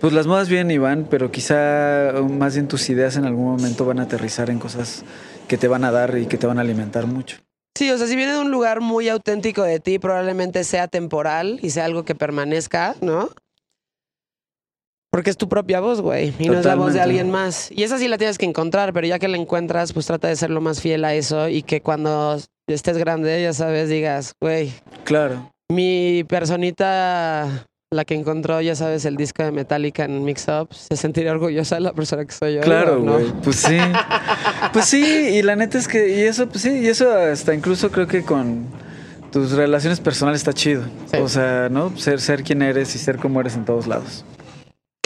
pues las modas vienen y van, pero quizá más bien tus ideas en algún momento van a aterrizar en cosas que te van a dar y que te van a alimentar mucho. Sí, o sea, si viene de un lugar muy auténtico de ti, probablemente sea temporal y sea algo que permanezca, ¿no? Porque es tu propia voz, güey, y no es la voz de alguien más. Y esa sí la tienes que encontrar, pero ya que la encuentras, pues trata de ser lo más fiel a eso y que cuando estés grande, ya sabes, digas, güey. Claro. Mi personita, la que encontró, ya sabes, el disco de Metallica en Mix Up, se sentiría orgullosa de la persona que soy yo. Claro, güey. Pues sí. pues sí, y la neta es que, y eso, pues sí, y eso hasta incluso creo que con tus relaciones personales está chido. O sea, ¿no? Ser, ser quien eres y ser como eres en todos lados.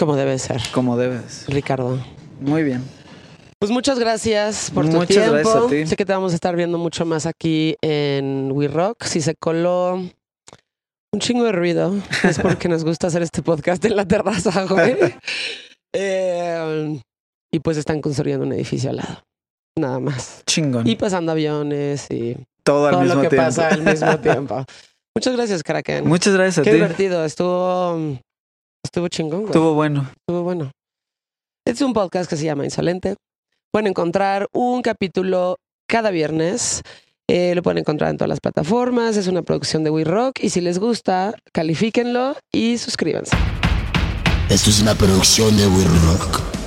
Como debe ser. Como debes. Ricardo. Muy bien. Pues muchas gracias por tu muchas tiempo. Gracias a ti. Sé que te vamos a estar viendo mucho más aquí en We Rock. Si se coló un chingo de ruido, es porque nos gusta hacer este podcast en la terraza, güey. Eh, y pues están construyendo un edificio al lado. Nada más. Chingón. Y pasando aviones y todo, al todo lo que pasa al mismo tiempo. Muchas gracias, Kraken. Muchas gracias a ti. Qué divertido. Estuvo, estuvo chingón. Güey. Estuvo bueno. Estuvo bueno. Este es un podcast que se llama Insolente. Pueden encontrar un capítulo cada viernes. Eh, lo pueden encontrar en todas las plataformas. Es una producción de We Rock. Y si les gusta, califíquenlo y suscríbanse. Esto es una producción de We Rock.